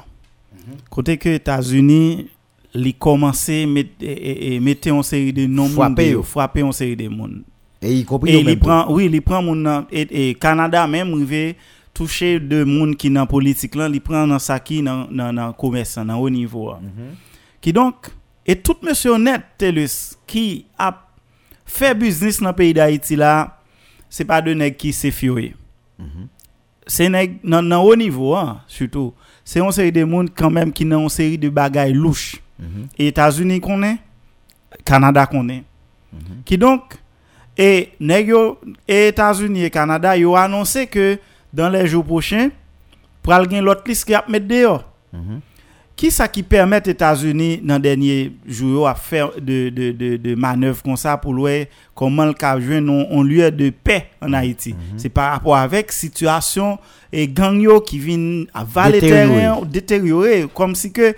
Côté que États-Unis, ils commencé à mettre, et, et, mettre en série de noms Frapper yo. frapper en série de monde. et y compris Et yo il même prend, oui, il prend moun nan- et, et Canada même rivé toucher de dans politique là, il prend dans ça qui dans dans dans commerce dans haut niveau. hein. Qui donc et tout monsieur honnête Telus qui a fait business dans le pays d'Haïti là, c'est pas de s'est fioré. C'est nèg dans dans haut niveau hein, surtout. C'est une série de monde quand même qui dans une série de bagailles États-Unis connaît, Canada connaît. Qui donc et États-Unis et Canada yo annoncé que dans les jours prochains pral gen l'autre liste qui a mettre dehors. Qui ça qui permet États-Unis dans dernier jour à faire de de de, de manœuvres comme ça pour voir comment le cas un lieu de paix en Haïti? C'est par rapport avec situation et gang yo qui viennent avaler terrain détériorer comme si que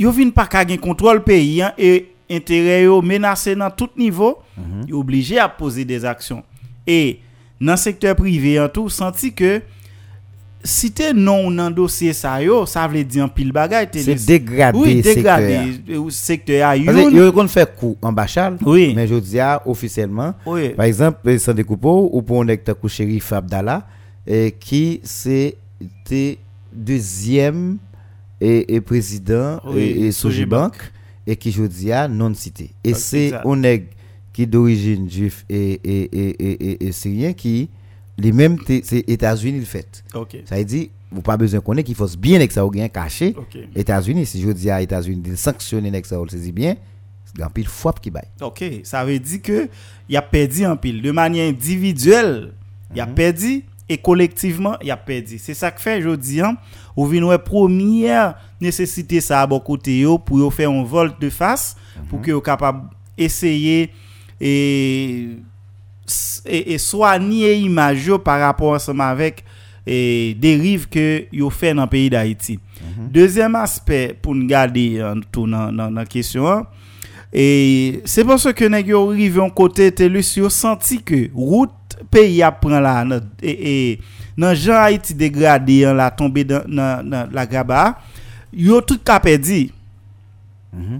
yo vinn pas ka gen contrôle pays hein, et intérêt yo menacé dans tout niveau, yo obligé à poser des actions. Et dans le secteur privé en tout, senti que si te non nan dosye sa yo, sa vle di an pil bagay. te C'est dégradé, Oui, dégradé. Secteur a youn. yo kon fait coup en Bachal, Oui. mais je dis officiellement, Oui. par exemple, sans découpeau ou pour un hectare shérif Abdallah, et qui c'était deuxième et, et président Oui, et, et Sojibank. Et qui je dis ah, non cité. Et Ah, c'est un qui d'origine juif et, et, et, et, et, et syrien qui les mêmes c'est États-Unis le fait. Ça veut dire vous pas besoin qu'on ait qu'il faut bien que ça bien caché. Ok. États-Unis, si je dis à États-Unis de sanctionner nek ça, saisit bien, c'est un pile fois qui baille. Ok, ça veut dire que y a perdu en pile. De manière individuelle, y a perdu et collectivement, y a perdu. C'est ça que fait, je dis, hein, ou ouais première nécessité ça à bon côté pour faire un vol de face pour que yo capable essayer et et, et soigner image par rapport ensemble avec et dérive que yo fait dans le pays d'Haïti. Deuxième aspect pour nous garder euh, tout dans dans question hein, et c'est parce que nèg yo rive en côté telus yo senti que route pays a prend là nan- et, et dans Jean Haïti dégradé hein, la tombé dans dans- dans la graba yo tout ka perdu.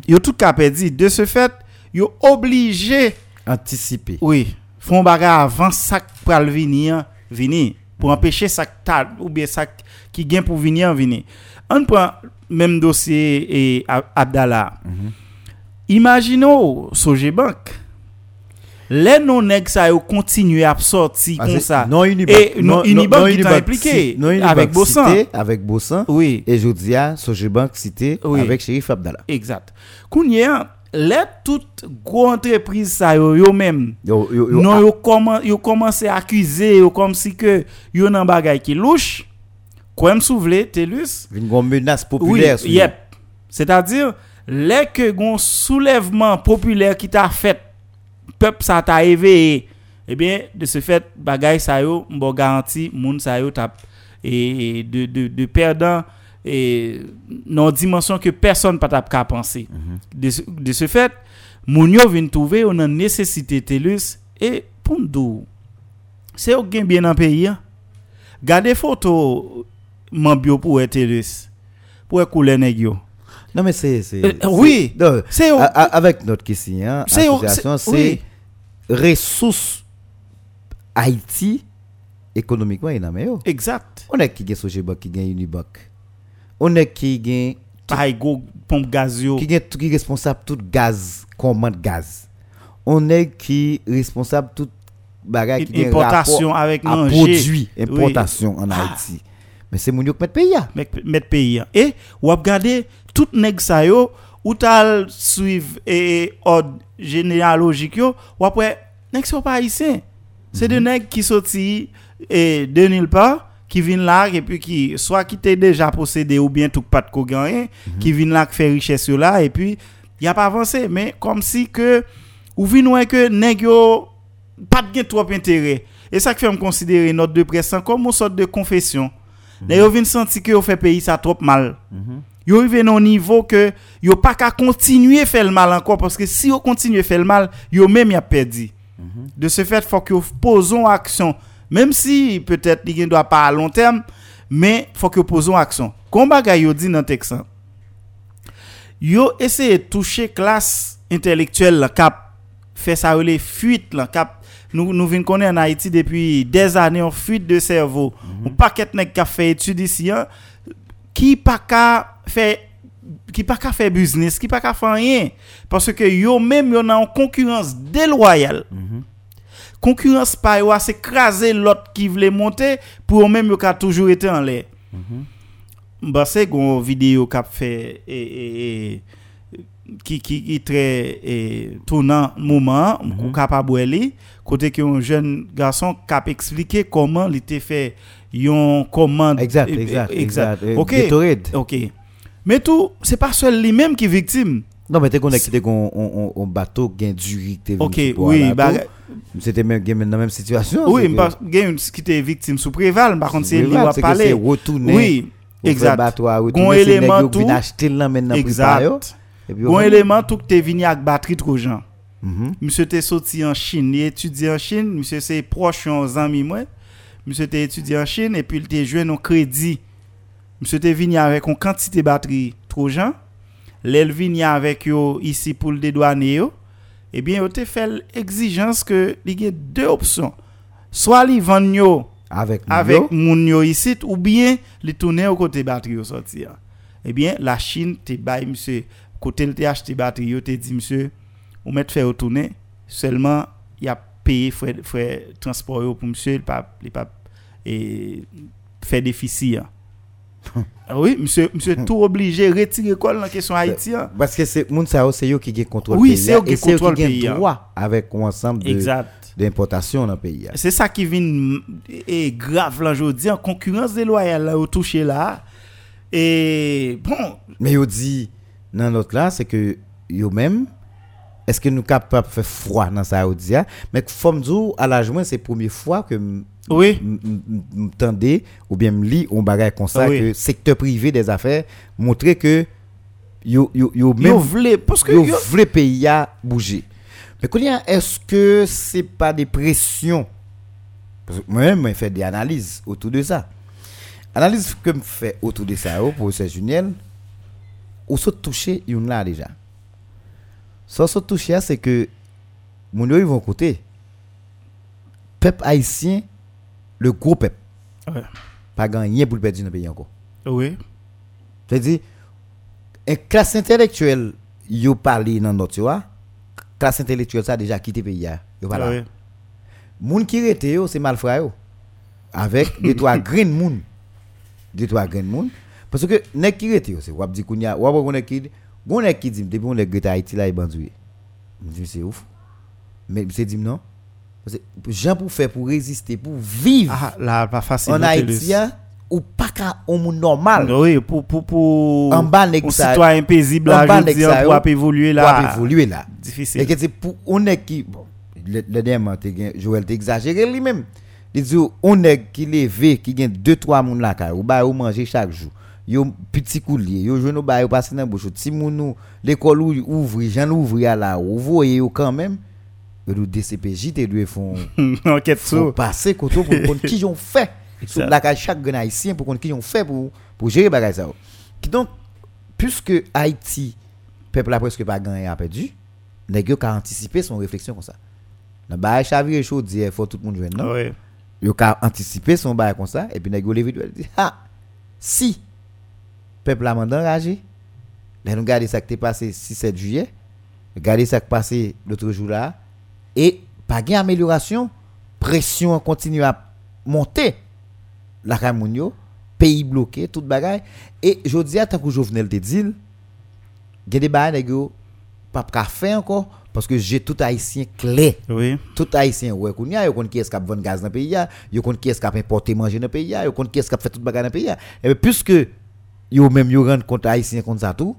Yo tout ka perdu de ce fait yo obligé Anticiper. oui, font bagarre avant ça pral venir, venir pour empêcher ça ta ou bien ça qui gagne pour venir venir. On prend même dossier et A- Abdallah. Imaginons Sojebank. Les non nèg ça yo continuer à sortir comme ça. Non Unibank. Et non, Unibank qui t'a impliqué avec Bossan. Avec Bossan. Oui. Et je dis à Sojibank cité Oui. avec Shérif Abdallah. Exact. Kounye, les toutes gros entreprises ça yo, yo même Yo, yo, yo, non yo koman yo commencé à accuser yo comme si que yo nan bagay qui louche quoi me souvle telus une grande menace oui populaire. sur yep c'est-à-dire les que gon soulèvement populaire qui t'a fait peuple ça t'a éveillé eh bien de ce fait bagay ça yo m'bo garanti moun ça yo t'a et de de de perdant et non dimension que personne pas t'a ka penser de, ce- de ce fait moun yo vinn trouver on a nécessité telus et pour nous c'est au gen bien dans pays hein. Gardez photo mambio pour telus pour couler nèg yo Non, mais c'est. Euh, oui. non, C'est a- a- avec notre question, hein, C'est c'est- ressources Haïti économiquement, il y en a exact On est qui gagne Sojibank, qui gagne Unibank. On est qui gagne ay go pompe gaz yo qui tout qui est responsable tout gaz, commande gaz. On est qui responsable tout bagage qui importation avec à produit, Oui. importation en Ah. Haïti. Mais c'est mon qui met pays là. Met- mettre pays hein. et ou ap gade tout nèg sa yo ou tal suivre et ordre généalogique yo ou après nèg sont pas haïtien c'est des nèg qui sorti et de nulle part qui viennent là et puis qui soit qui t'est déjà possédé ou bien tout pas de ko gagné qui viennent là qui fait richesse yo là et puis y a pas avancé mais comme si que ou ouais que nèg yo pas de trop intérêt et ça qui fait me considérer notre de presse comme une sorte de confession Nè yo vin senti que yo fait pays ça trop mal. Yo arrivé au niveau que yo pas qu'à continuer faire le mal encore parce que si yo continue faire le mal, yo même y a perdu. De ce fait, faut que yo posons action même si peut-être il doit pas à long terme, mais faut que yo posons action. Bagay yo dit dans hein, Yo essayer de toucher classe intellectuelle cap fait ça les fuite là cap nous nous connaître en Haïti depuis des années en fuite de cerveau. Un paquet nèg qui fait études ici hein, qui pas qu'à faire qui pas qu'à faire business, qui pas qu'à faire rien. Parce que yo même yo une concurrence déloyale. Concurrence pa yo a s'écraser l'autre qui voulait monter pour même yo ka toujours été en l'air. Bah c'est gon vidéo qu'a fait et, et, et qui qui qui très tournant moment mm capable li côté que un jeune garçon cap expliquer comment il était fait yon commande Exact, eh, eh, exact, exact. exact. Euh, OK. Gatorade. OK. Mais tout c'est pas seul lui-même qui victime. Non, mais t'es connecté qu'on on, bateau du qui OK, venu pour oui, bah. C'était même dans la même situation. oui, gen qui était victime sous Préval, par contre c'est lui parler. c'est retourner. Oui, exact. c'est élément qui tout. Exact. Gon on- élément tout que t'es venu avec batterie trop gens. Mhm. Monsieur t'es sorti en Chine, il étudie en Chine, monsieur c'est proche en ami moi. Monsieur était étudiant en Chine et puis il était joué un crédit. Monsieur était venu avec une quantité de batterie trop gens. L'elle venu avec yo ici pour le dédouaner yo. Eh bien, il fait l'exigence que il y a deux options. Soit il vend yo Avec avec yo, moun yo ici ou bien les tourner au côté batterie au sortir. Eh bien, la Chine te bail monsieur côté le te acheté batterie yo te dit monsieur ou mettre faire retourner seulement il a payé frais frais transport pour monsieur il pas il pas et fait déficit. hein. [LAUGHS] Ah oui, monsieur monsieur [LAUGHS] tout obligé retirer quoi dans la question Haïti. hein. Parce que c'est moun c'est yo qui gen contrôle Oui, pays c'est eux qui eux contrôlent qui pays, gen hein. droit avec un ensemble de Exact. d'importation dans le pays. hein. C'est ça qui vient et grave là aujourd'hui en concurrence déloyale là au touché là. Et bon, Mais yo dit dans l'autre là, c'est que yo même est-ce que nous capable de faire froid dans dit, hein? mais comme dire à la journée c'est la première fois que oui, m- m- m- m'tendez ou bien me lit on bagage comme ça que secteur privé des affaires montrer que yo yo yo même vle parce que yo vle pays a bouger. Mais est-ce que c'est pas des pressions? Parce que moi-même, je fais des analyses autour de ça. Analyse que je fais autour de ça, oh, professeur Juniel, ou se toucher, une là déjà. Ça se toucher, c'est que mon ils vont côté. Peuple haïtien, le gros peuple, Ouais. pas gagné pour le perdre dans le pays encore. oui, C'est-à-dire, une classe intellectuelle, yo parlé dans notre, tu vois, classe intellectuelle, ça a déjà quitté le pays. Yo pas là. Moun qui rete yo, c'est malfra yo. Avec des trois green moun. Des trois green moun. Parce que, nek qui rete yo, c'est wap di kounya, wap wap gon nek qui dit, depuis on nek greta Haïti là, il bandouye. Je dis, c'est ouf. Mais c'est dit non? Parce que, gens pour faire, pour résister, pour vivre Ah, là pas facile. en Haïti, ou pas qu'un monde normal. Oui, pour pour pour En bas, nèg ça- citoyen paisible là, je nèg dis, pour évoluer Pour là. évoluer là. Et Difficile. que c'est pour on est qui bon le, le dernièrement te gen Joël t'es exagéré lui-même. Il dit on est qui levé qui gagne 2 3 moun ka ou ba ou manger chaque jour. Yo petit coulier, yo nous ba yo passer dans bouche. Si moun nou l'école ou ouvri, Jean ouvri à la ou voyez yo quand même. Yo do DCPJ te lui font [LAUGHS] Enquête sur. passer koto pour connaître qui ont fait sur la chaque grand haïtien pour connaître qui ont fait pour pour gérer bagay ça. Donc puisque Haïti peuple a presque pas gagné a perdu, nèg yo ka anticiper son réflexion comme ça. Dans bail chavire chaud dit il faut tout le monde joindre non? Oui. Yo ka anticiper son bail comme ça et puis nèg yo levé dit ah si peuple a enragé là nous regarder ça qui t'est passé 6 7 juillet. Regarder ça qui passé l'autre jour là. Et pas gain amélioration. Pression continue à monter. La Ramounio pays bloqué toute bagaille. Et je dis à tant que Jovenel te dit il y a des nèg yo pas ka faire encore parce que j'ai tout haïtien clair. Oui. tout haïtien ouais kounya yo kon qui est-ce qui vend gaz dans pays ya. Yo kon qui est-ce qui importer manger dans pays ya. Yo kon qui est-ce qui fait toute bagarre dans pays ya. Et puisque yo même yo rend compte haïtien comme ça tout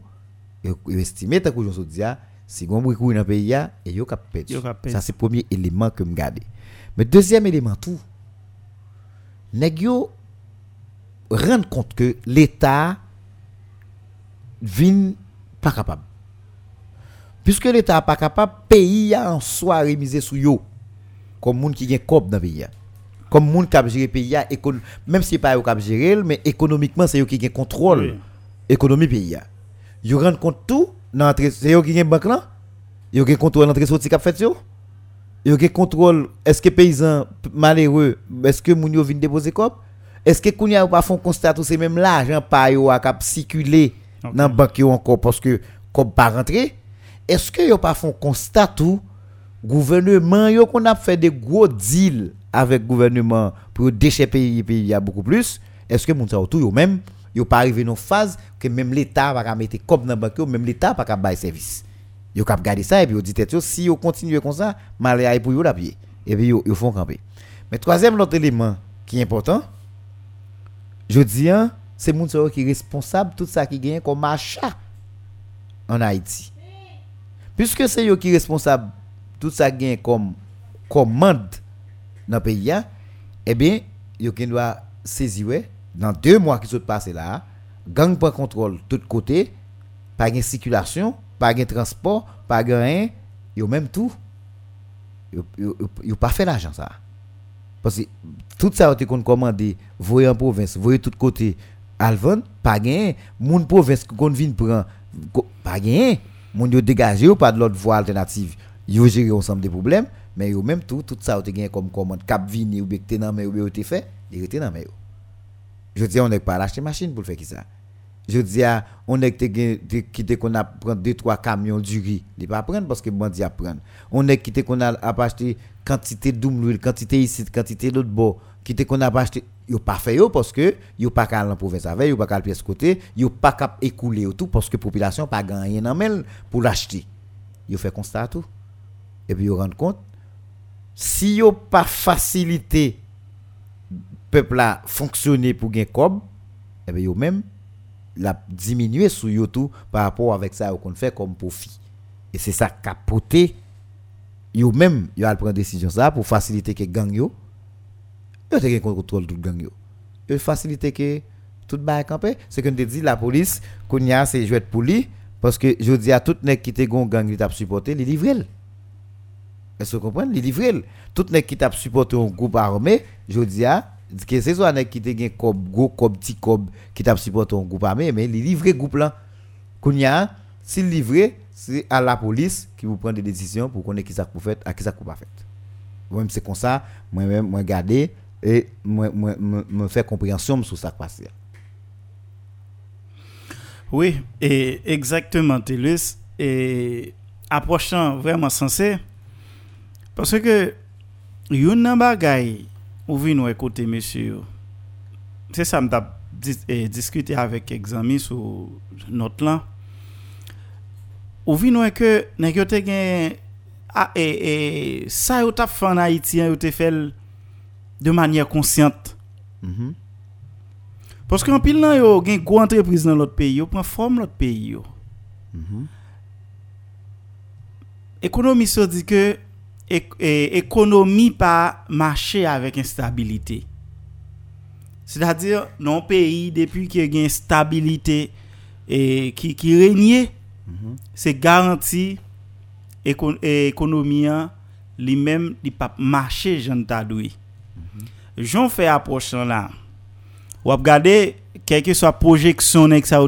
yo, estime tant que je dis si gon bruit courir dans pays ya et yo perdu perdu. ça c'est premier élément que me garder mais deuxième élément tout nèg yo rendre compte que l'état vin pas capable puisque l'état pas capable pays a en soi remisé sous yo comme moun qui gen cob dans pays a. comme moun qui a géré pays même si pas yo qui a géré mais économiquement c'est yo qui gen contrôle économie pays a. yo rend compte tout dans c'est yo qui gen banque là yo gen contrôle entrée sortie qu'a fait yo? Yo gen contrôle est-ce que paysan malheureux est-ce que moun yo vinn déposer cob est-ce que kounya pas font constat tout c'est même l'argent pa yo a cap circuler Ok. dans banque yo encore parce que comme pas rentrer est-ce que yo pas font constat tout? Gouvernement yo qu'on a fait des gros deals avec gouvernement pour déchet pays pays y a beaucoup plus. Est-ce que moun sa yo tout yo même yo pas arrivé dans phase que même l'état va mettre comme dans banque même l'état pas ka bail service. Yo k'ap garder ça et puis yo dit si yo continue comme ça malé aille pour yo la pied et puis yo, font camper. Mais troisième élément qui est important je dis hein, c'est moun qui est responsable tout ça qui gagne comme achat en Haïti. Puisque c'est eux qui est responsable tout ça gain comme commande dans le pays eh bien qui doit saisir dans deux mois qui sont passés là gang prend contrôle de tous côtés pas de circulation pas de transport pas de rien yo même tout yo- yo pas fait l'argent ça Parce que tout ça été commandé, voyez en province, voyez tout côté. Alvan, pas gain. Moun province qu'on vient prendre, pas gain. Moun yo dégagé ou pas de l'autre voie alternative. Yo géré ensemble des problèmes, mais yo même tout, tout ça a été comme commande. Cap vini ou bien nan mais ou bien été fait, il était dans mais Je dis, on n'est pas acheter machine pour faire qui ça. Je dis, on est quitté qu'on a pris deux, trois camions du riz. Il pas prendre parce que bandi a prendre. On est quitté qu'on a acheté quantité d'huile, quantité ici, quantité d'autre bois, quitté qu'on a acheté yo pas fait yo parce que yo pas qu'à la province avec yo pas qu'à pièce côté yo pas cap écouler tout parce que population pas gagné dans pour l'acheter yo fait constat tout et puis yo rend compte si yo pas facilité peuple là fonctionner pour gain cob et bien même la diminuer sous yo tout par rapport avec ça qu'on fait comme profit et c'est ça capoté yo même yo a prendre décision ça pour faciliter que gang yo yo te gen contrôle tout gang yo. Faciliter que tout bail campé c'est que te dit la police kounya c'est jouet pour lui parce que je dis à tout nèg qui te gon gang qui t'a supporté li est-ce que vous comprenez? Li livrer tout nèg qui t'a supporté un groupe armé je dis à que c'est soit qui gen comme gros comme petit comme qui t'a supporté un groupe armé mais li livrer groupe là. Kounya s'il livrer c'est à la police qui vous prend des décisions pour connaître qui ça pour faire à qui ça pas fait moi même c'est comme ça. Moi même moi garder et me faire compréhension sur ça qui passe. Oui, et exactement, Télus. Et approchant vraiment sensé, parce que yon bagay ou vin nou écouter monsieur c'est ça m'a discuté avec exami sur notre là ou vin nou que nèg yo te gen et, et ça yo fait en Haïti yo te fait de manière consciente. Mm Parce qu'en pile nan yo gen gros entreprise dans l'autre pays, yo prend forme l'autre pays yo. Mm Économie se dit que économie pas marcher avec instabilité. C'est-à-dire, non pays, depuis qu'il y a une stabilité et qui, qui règne, mhm. c'est garanti l'économie lui-même, il pas marcher, j'en j'en fais approche là ou regarder quelle que soit projection que ça a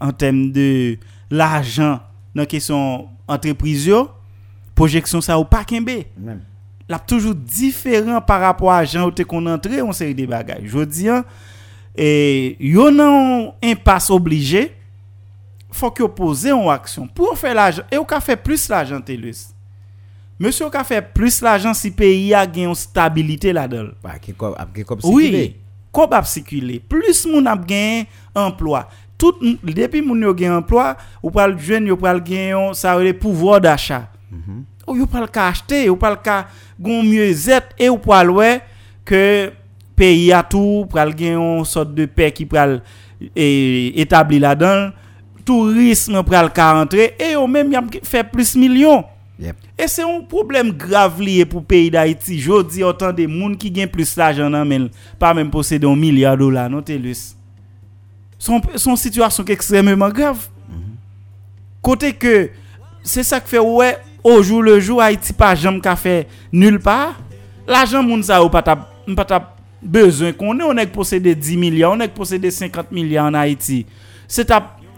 en termes de l'argent dans question entreprise projection ça ou pas kembe là toujours différent par rapport à gens qu'on entré on série de bagages je dis et yo non impasse obligé faut que poser en action pour faire l'argent et ka fait plus l'argent telus Monsieur a fait plus l'argent si le pays a une stabilité là-dedans. Bah, oui, comme a circulé. Plus moun a gagné emploi. Tout depuis moun yo gagné emploi, ou le jeune yo pral gagner ça le pouvoir d'achat. Mm Ou yo pral ka acheter, ou pral ka gon mieux-être et ou pral ouais que pays a tout pral gagner une sorte de paix qui pral établi là-dedans. Tourisme pral ka rentrer et ou même y a fait plus millions. Et c'est un problème grave lié pour le pays d'Haïti. Je dis autant de gens qui gagnent plus d'argent, mais pas même posséder un milliard de dollars, non, Son, son situation est extrêmement grave. Côté que, c'est ça qui fait, ouais, au jour le jour Haïti pas jamais qu'a fait nulle part. L'argent moun ça ou pas pas besoin qu'on est on est possédé 10 milliards on est possédé 50 milliards en Haïti. C'est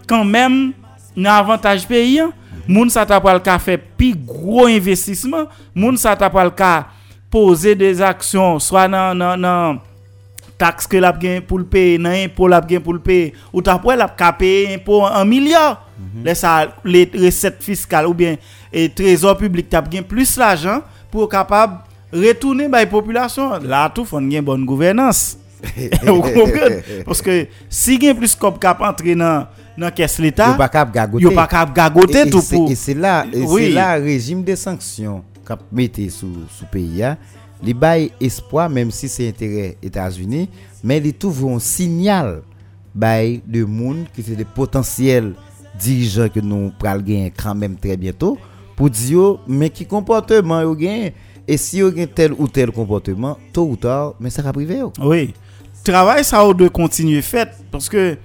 quand même un avantage pays moun sa t'a pral ka fait pi gros investissement. Moun sa t'a pral ka poser des actions soit nan nan nan taxe que l'a gain pour le payer nan impôt l'a gain pour le payer ou t'as pour l'a payer impôt en milliard mm -hmm. les recettes fiscales ou bien et trésor public t'a gain plus l'argent pour capable retourner la population. Là tout faut une bonne gouvernance. [LAUGHS] Vous comprenez? Parce que si gain plus cop cap entrer dans dans caisse l'État, yo pas cap gagoter. Yo pas cap gagoter tout pour. Et c'est là, c'est là régime de sanctions cap metté sous sous pays a, li bail espoir même si c'est intérêt États-Unis, mais il trouve un signal bail de monde qui c'est des potentiels dirigeants que nous pral gagner quand même très bientôt pour dire mais qui comportement yo gagne et si yo gagne tel ou tel comportement tôt ou tard mais ça va priver. Oui. Travail ça doit continuer fait parce que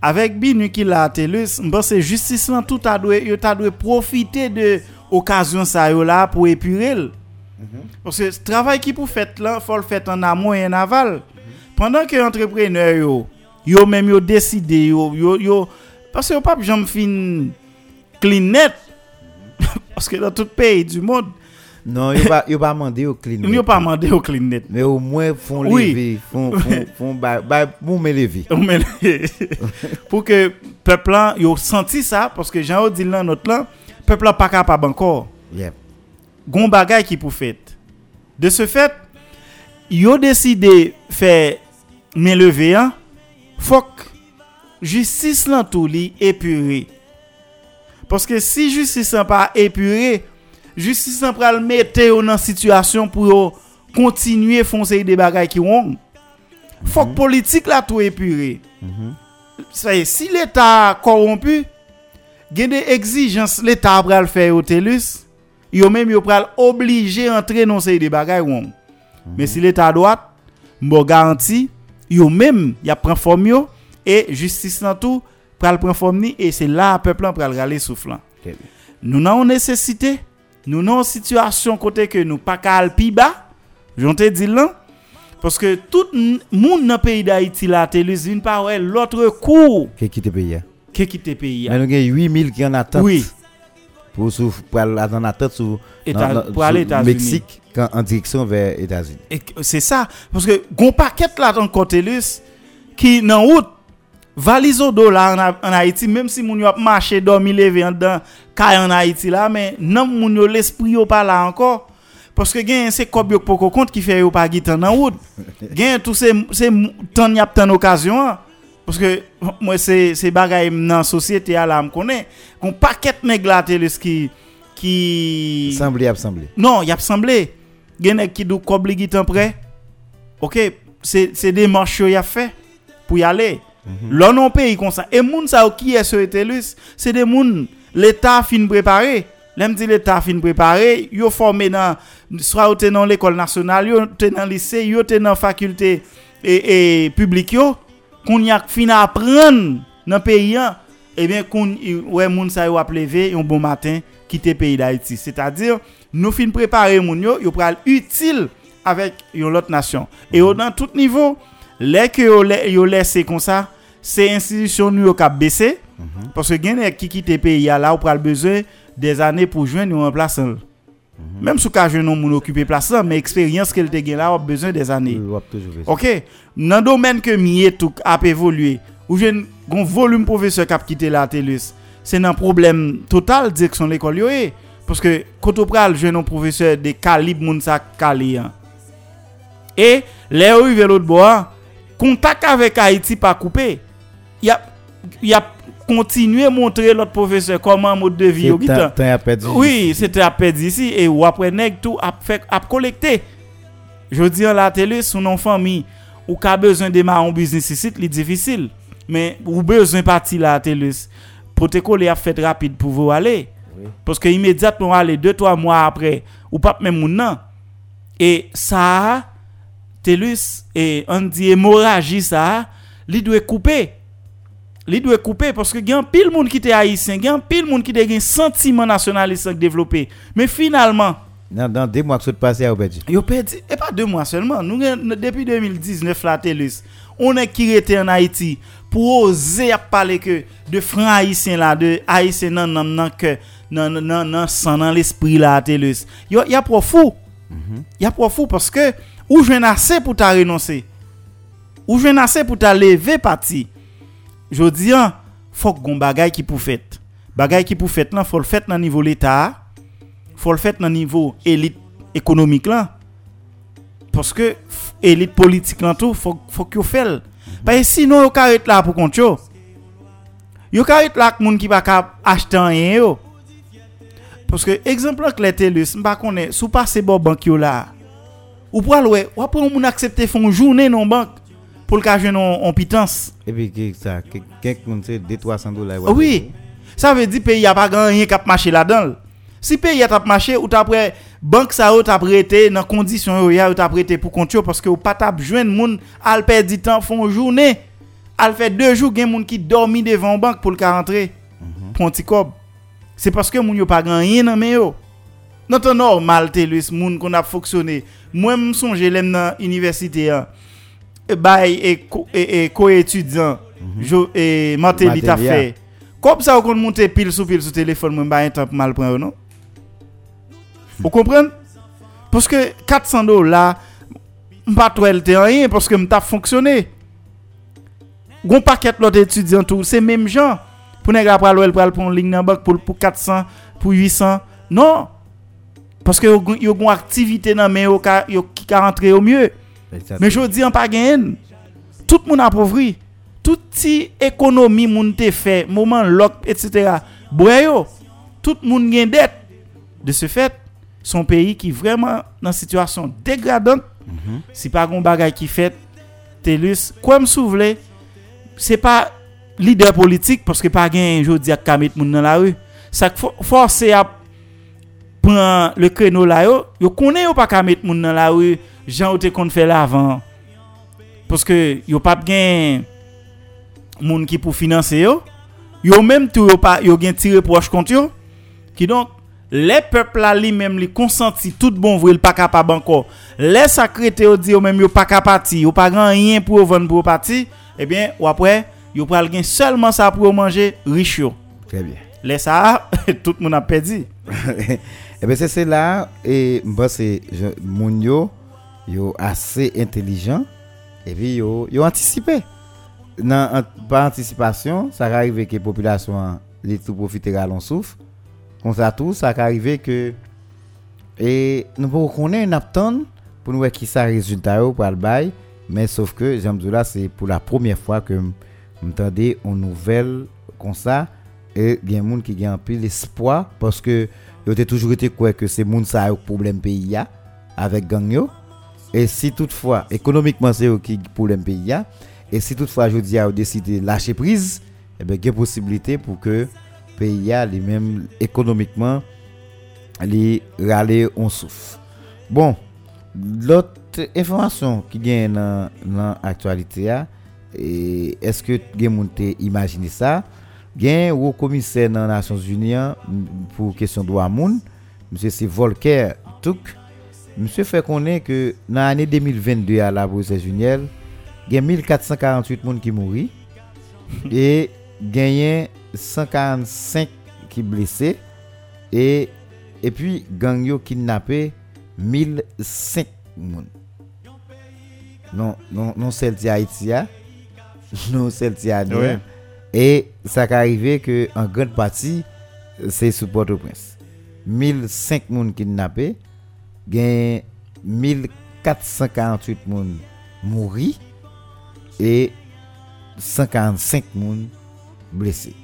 avec binu qui la telus c'est justice là tout a doué yo ta profiter de occasion ça yo là pour épurer Parce que ce travail qui pour fait là, faut le faire en amont et en aval. Pendant que entrepreneur yo, yo même yo décidé yo yo, yo parce que yo pas jamais fin clean net. Parce que dans tout pays du monde, Non, il va il va demander au clinique. [LAUGHS] yo pas demandé au clean net. Mais au moins font Oui. lever, font font bah bah me lever. [LAUGHS] Pour que peuple là yo senti ça parce que Jean dit là notre là, peuple là pas capable encore. Yeah. gon bagay qui pour fait. De ce fait, yo décidé faire mais lever hein, faut que justice lan tout li épuré. Paske si justisan pa epure, justisan pral mette yo nan situasyon pou yo kontinue fonsey de bagay ki wong. Fok mm -hmm. politik la tou epure. Mm -hmm. Saye, si l'Etat korompu, gen de exijans l'Etat pral fè yo telus, yo menm yo pral oblige entre non sey de bagay wong. Mm -hmm. Men si l'Etat doat, mbo garanti, yo menm ya pren form yo, e justisan tou, pral prend forme ni et c'est là peuple pral râler soufflant. Nous n'avons nécessité, nous n'avons situation côté que nous pas qu'à pi bas. J'en te dit là parce que tout le monde dans le pays d'Haïti là TELUS vient pas ouais l'autre cours Qui quitte pays. que quitter pays. Mais nous avons 8000 qui en attente. Oui. Pour pour aller en attente sur. Mexique quand- en direction vers États-Unis. C'est ça. Parce que gon paquet là dans Cotelus qui dans route valise au dollar en, en Haïti même si moun yo marché dormi levé en dedans kay en Haïti là mais non moun yo l'esprit yo pas là encore parce que gen c'est kob yo poko compte qui fait yo pas gitan dans route. [LAUGHS] gen tout ces ces temps y a tant occasion hein. parce que moi c'est c'est bagay dans société là me connaît gon paquet nèg là Telus qui qui Semblé, semblé. non, y a semblé. Gen nèg qui dou kob li gitan prêt. OK, c'est c'est des marches y a fait pour y aller. Là non pays comme ça. Et moun ça qui est sur Etelus, c'est des moun l'état fin préparé. L'aime dit l'état fin préparé, yo formé dans soit ou dans l'école nationale, yo te dans lycée, yo te dans faculté et, et public yo, qu'on y a fin apprendre dans pays eh bien qu'on ouais moun ça yo ap levé un bon matin quitter pays d'Haïti. C'est-à-dire nous fin préparer moun yo, yo pral utile avec yon l'autre nation. Et au dans tout niveau, les que yo, yo laissé comme ça, c'est institution nous k'ap baissé parce que nèg qui quitte pays là besoin des années pour joindre un remplaçant. Même sous ka jeune moun occuper place mais expérience qu'elle te là, a besoin des années. Oui. OK. Dans le domaine que mié tout a évolué, ou j'ai un volume professeur qui a quitté la TELUS, c'est un problème total direction l'école est. parce que quand on pral jeune professeur de calibre moun sa calé hein. Et les arrivé l'autre bois, contact avec Haïti pas coupé. Il a il a continué à montrer l'autre professeur comment mode de vie à. Oui, c'était à perdre ici et ou après tout a fait a collecté. Je dis en la télé son nom famille ou ka besoin de un business ici, c'est difficile. Mais ou besoin parti la télé protocole a fait rapide pour vous aller. Parce que immédiatement aller 2 3 mois après ou pas même moun nan. Et ça TELUS et on dit hémorragie ça, li doit couper. Li doit couper parce que gen pile moun qui te haïtien, gen pile moun qui te gen sentiment nationaliste développé. Mais finalement, Dans, dans deux mois que ça passé à Obedi. Yo perdu, et pas deux mois seulement. Nous, gen- depuis 2019, la TELUS, on est qui était en Haïti pour oser parler que de francs haïtiens là, de haïtiens nan nan nan que nan nan nan nan sang dans l'esprit là, TELUS. Yo, y a pour fou. Y a pour fou parce que ou je assez pour t'a renoncer. Ou je assez pour t'a lever parti. jodi an, fok gon bagay ki pou fèt. Bagay ki pou fèt lan, fol fèt nan nivou l'Etat, fol fèt nan nivou elit ekonomik lan, poske elit politik lan tou, fok, fok yo fèl. Paye sinon yo karet la pou kont yo. Yo karet la k moun ki baka achete an yen yo. Poske, ekzemplan k lete lus, mba konen, sou pa se bo bank yo la, ou pral we, wapon moun aksepte fon jounen non bank, pour le cas jeune en pitance Et puis, ça, qui- quelqu'un, c'est 200-300 dollars. Oui. Ça veut dire pays a pas grand rien qui a marché là-dedans. Si pays a marché ou après banque ça ou t'a prêté dans condition ya ou t'a prêté pour compte parce que ou pas tap joindre moun al perd du temps font journée. Al fait deux jours gen moun qui dormi devant banque pour le ka rentrer. Pour un petit cob. C'est parce que moun yo pas grand rien dans men yo. tan normal telus moun kon ap foksyone. Mwen m sonje lem nan universite an, e E bay e ko-etudyan e mante li ta fe. Kop sa ou kon monte pil sou pil sou telefon mwen bay entan pou mal pren ou non? Ou kompren? Poske 400 do la, mpa twel te an yin, poske mta fonksyonne. Gon paket lot etudyan tou, se menm jan. Pou neg apra el pral pou ling nan bak pou, 400, pou 800. Non! Poske yo gon aktivite nan men yo ki ka rentre yo mye. Men jodi an pa gen, tout moun apovri, tout ti ekonomi moun te fe, mouman lok, etc. Boyo, tout moun gen det. De se fet, son peyi ki vreman nan situasyon degradant, mm -hmm. si pa kon bagay ki fet, telus, kwa m sou vle, se pa lider politik, paske pa gen jodi ak kamit moun nan la ou, sak force ap pran le kreno la yo, yo konen yo pa kamet moun nan la ou, jan ou te kon fè la avan. Poske yo pap gen moun ki pou finanse yo, yo menm tou yo, pa, yo gen tire pou wach kont yo, ki donk, le pepla li menm li konsanti tout bon vwe l pa kapab anko, le sakrete yo di yo menm yo pa kapati, yo pa gran yen pou yo ven pou yo pati, ebyen eh wapwe, yo pral gen selman sa pou yo manje rich yo. Le sa, [LAUGHS] tout moun ap pedi. Ebe [LAUGHS] eh se se la, e mba se moun yo, yo assez intelligent, et puis yo, yo anticipé. Dans, par anticipation, ça arrive que la population, les tout profitera l'on souffre. Comme ça, tout, ça arrive que, et nous pouvons connaître apton pour nous voir qui ça résultat pour le bail, mais sauf que, j'aime là, c'est pour la première fois que m'entendez une nouvelle comme ça, et il y a des gens qui ont un peu l'espoir parce que yo te toujours été quoi que c'est moun ça problème pays avec gang et si toutefois économiquement c'est eux qui problème pays et si toutefois je dis a décidé lâcher prise eh ben il y a possibilité pour que pays a les mêmes économiquement les râler on souffle. Bon l'autre information qui gagne dans l'actualité est-ce que vous avez imaginé ça? Gen ou commissaire dans les Nations Unies pour question droit moun c'est Volker Touk monsieur fait connaître que dans l'année 2022 à la Bruxelles Juniel gen 1448 moun qui mouri [LAUGHS] et gagné 145 qui blessés et et puis gang yo kidnappé 1005 moun non non non celle Haïti [LAUGHS] non celle de et ça a arrivé que en grande partie, c'est sous Port-au-Prince. 1005 personnes kidnappés, 1448 personnes mortes et 145 personnes blessées.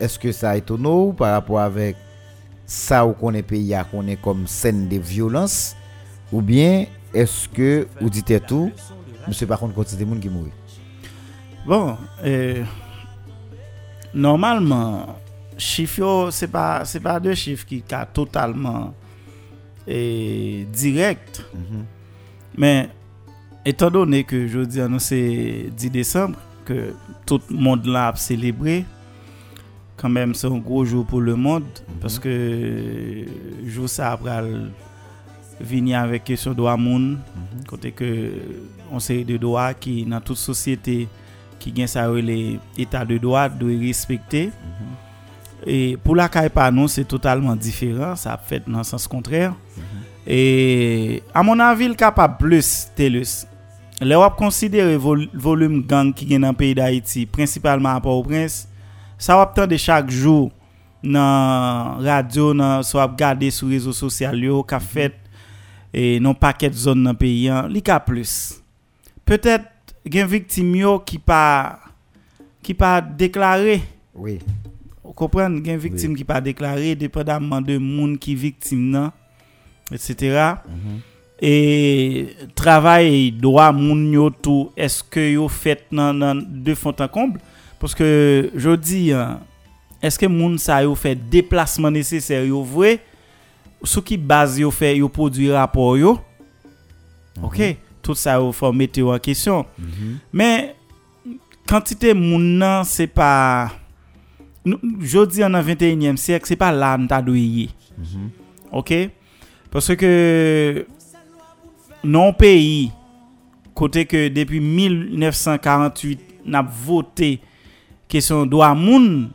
Est-ce que ça étonne par rapport ça où qu'on est pays qu'on est comme scène de violence ou bien est-ce que vous dites tout, monsieur par contre, c'est des gens qui mourent? Bon, euh, normalement, chiffre, ce n'est pas, pas deux chiffres qui sont totalement et direct. Mm -hmm. Mais étant donné que jeudi c'est 10 décembre, que tout le monde l'a célébré, quand même c'est un gros jour pour le monde, mm -hmm. parce que jour ça après vini avec question droit monde, mm -hmm. côté que on série de droits qui dans toute société qui gagne ça les état de droit doit respecter. Mm-hmm. E pou la kay e pa nou, se totalman diferan, sa ap fèt nan sens kontrèr. Mm -hmm. E a mon anvi, l kapap plus telus. Le wap konsidere vol, volume gang ki gen nan peyi da Haiti, prinsipalman apò ou prins, sa wap tan de chak jou nan radyo, nan so ap gade sou rezo sosyal yo, ka fèt, e non paket zon nan peyi an, li ka plus. Petèt gen viktim yo ki pa, ki pa deklare, oui. Vous comprenez? Gen victime qui pas déclaré dépendamment de monde qui victime nan etc. Et travail droit moun yo tout est-ce que yo fait nan, de fond en comble? Parce que je dis hein, est-ce que moun sa yo fait déplacement nécessaire yo vrai? Ce qui base yo fait yo produit rapport yo? OK tout ça il faut mettre en question. Mais quantité moun nan c'est pas jodi an an 21e siyek, se pa la mta doye. Mm -hmm. Ok? Pase ke non peyi, kote ke depi 1948 nap vote kesyon doa moun,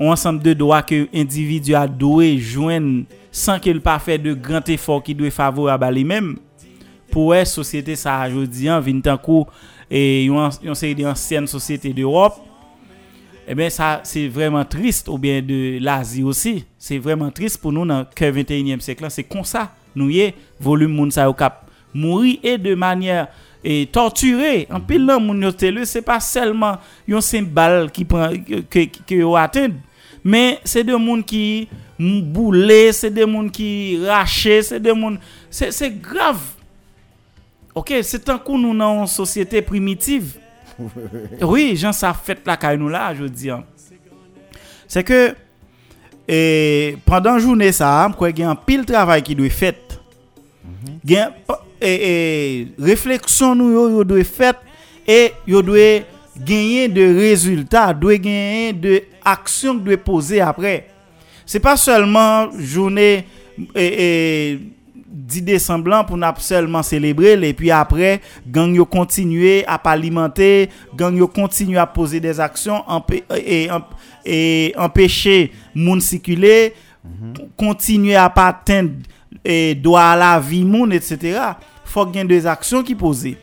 ou ansam de doa ke individu a doye jwen san ke l pa fe de grand efor ki doye favor a bali menm, pou e sosyete sa jodi an vintan kou e yon, yon seri de ansyen sosyete d'Europe, eh bien ça c'est vraiment triste ou bien de l'Asie aussi c'est vraiment triste pour nous dans le 21e siècle c'est comme ça nous y volume moun au cap mourir et de manière et torturé en pile là c'est pas seulement un symbole qui prend que que atteint mais c'est des gens qui boulé, c'est des gens qui raché, c'est des gens c'est grave. OK, c'est un coup nous dans une société primitive. [LAUGHS] oui, gens ça fait la caille nous là, je dis. Hein. C'est que et pendant journée ça, quoi il y a un pile travail qui doit fait. Il y a et, réflexion nous yo doit fait et yo doit gagner de résultats, doit gagner de actions que doit poser après. C'est pas seulement journée et, 10 Desemblan pou nap selman celebrel E pi apre, gang yo kontinue ap alimante Gang yo kontinue ap pose des aksyon empe, E, e, e empeshe moun sikule mm -hmm. Kontinue ap atend e, Dwa la vi moun, etc Fok gen des aksyon ki pose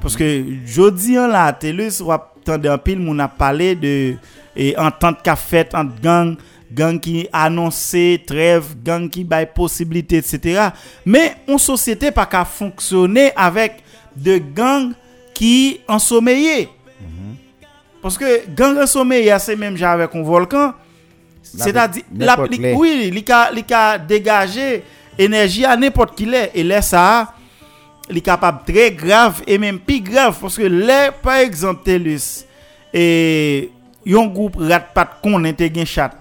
Paske jodi an la, te lus wap tende an pil Moun ap pale de E entente ka fet ant gang gang qui annonçait trêve, gang qui bail possibilité, etc. Mais une société pas qu'à fonctionner avec de gangs qui ensommeillent. Mm -hmm. Parce que gang ensommeillés, c'est même genre avec un volcan. C'est-à-dire, oui, il a dégagé énergie à n'importe qui est. Et là, ça, il est capable très grave et même plus grave. Parce que là, par exemple, Telus, et yon groupe rat pat kon était gen chat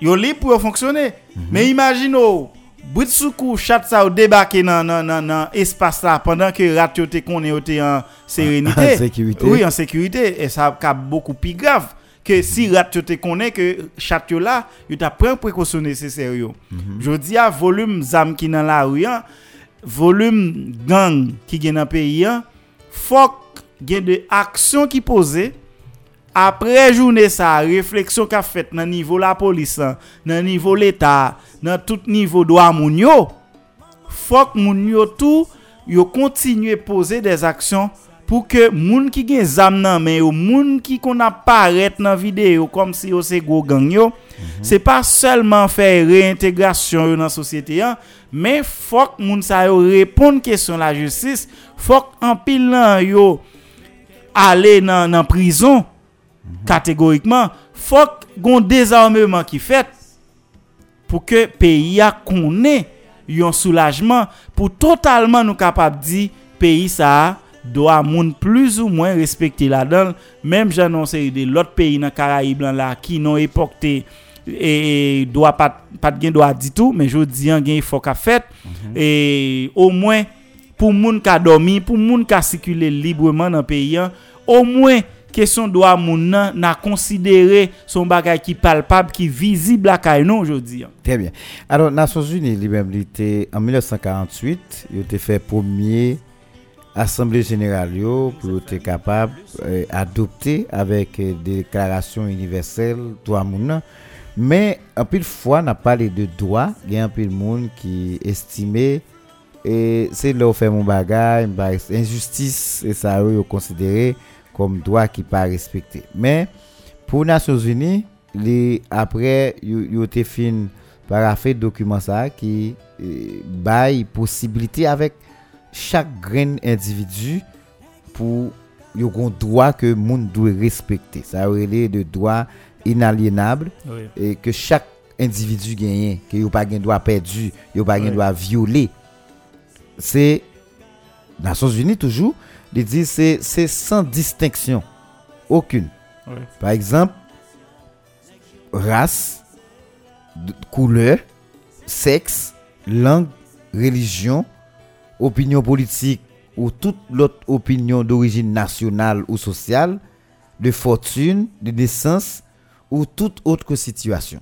Yo li pour fonctionner. Mm -hmm. Mais imagine oh, bout soukou chat ça ou débarquer dans dans dans dans espace là pendant que rat yo te te en sérénité. [LAUGHS] En sécurité. Oui, en sécurité et ça a beaucoup plus grave que si rat yo te connaît que chat yo là, yo t'a prend précaution nécessaire yo. Mm -hmm. Je dis à volume zam qui dans la rue, volume gang qui gen dans pays, faut gen de action qui posée Apre jounen sa, refleksyon ka fet nan nivou la polisan, nan nivou l'Etat, nan tout nivou do a moun yo, fok moun yo tou yo kontinye pose des aksyon pou ke moun ki gen zam nan men yo, moun ki kon aparet nan videyo kom si yo se go gang yo, mm -hmm. se pa selman fe reintegrasyon yo nan sosyete yan, men fok moun sa yo repon kesyon la justis, fok an pil nan yo ale nan, nan prison, Kategorikman, fok gon dezarmèman ki fèt pou ke peyi a konè yon soulajman pou totalman nou kapap di peyi sa a do a moun plus ou mwen respekte la dan. Mem janon se yon de lot peyi nan Karaib lan la ki non epokte e, e do a pat, pat gen do a ditou men jo diyan gen yon fok a fèt. Mm -hmm. E o mwen pou moun ka domi, pou moun ka sikule libreman nan peyi an, o mwen question doit moun n'a considéré son bagage qui palpable qui visible à nous aujourd'hui très bien. Alors Nations Unies lui-même en 1948 il a fait premier assemblée générale pour être capable euh, avec euh, déclaration universelle droit moun mais peu de fois n'a parlé de droit. Il y a un de monde qui estimait et c'est là où fait mon bagage injustice et ça a considéré comme droit qui pas respecté. Mais pour les Nations Unies, les, après, il y a fin parafé document ça qui eh, baille possibilité avec chaque grain individu pour y un droit que le monde doit respecter. Ça relève de droit inaliénable et que chaque individu gagne, que a pas de droit perdu, il pas de droit violé. C'est Nations Unies toujours il dit c'est c'est sans distinction aucune. Par exemple, race, couleur, sexe, langue, religion, opinion politique ou toute l'autre opinion d'origine nationale ou sociale, de fortune, de naissance ou toute autre situation.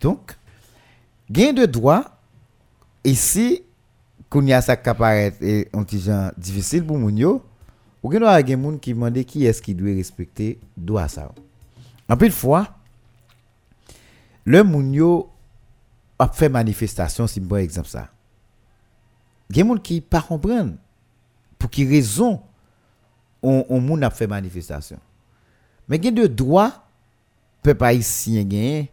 Donc, gain de droit ici, qu'on y a ça qui apparaît et un petit genre difficile pour moun yo, ou gen a gen moun qui demande qui est-ce qui doit respecter droit ça. En plus de fois, le moun yo a fait manifestation, si bon exemple ça. Gen moun qui pas pour qui raison on, on moun a fait manifestation. Mais gen de droit peuple haïtien gen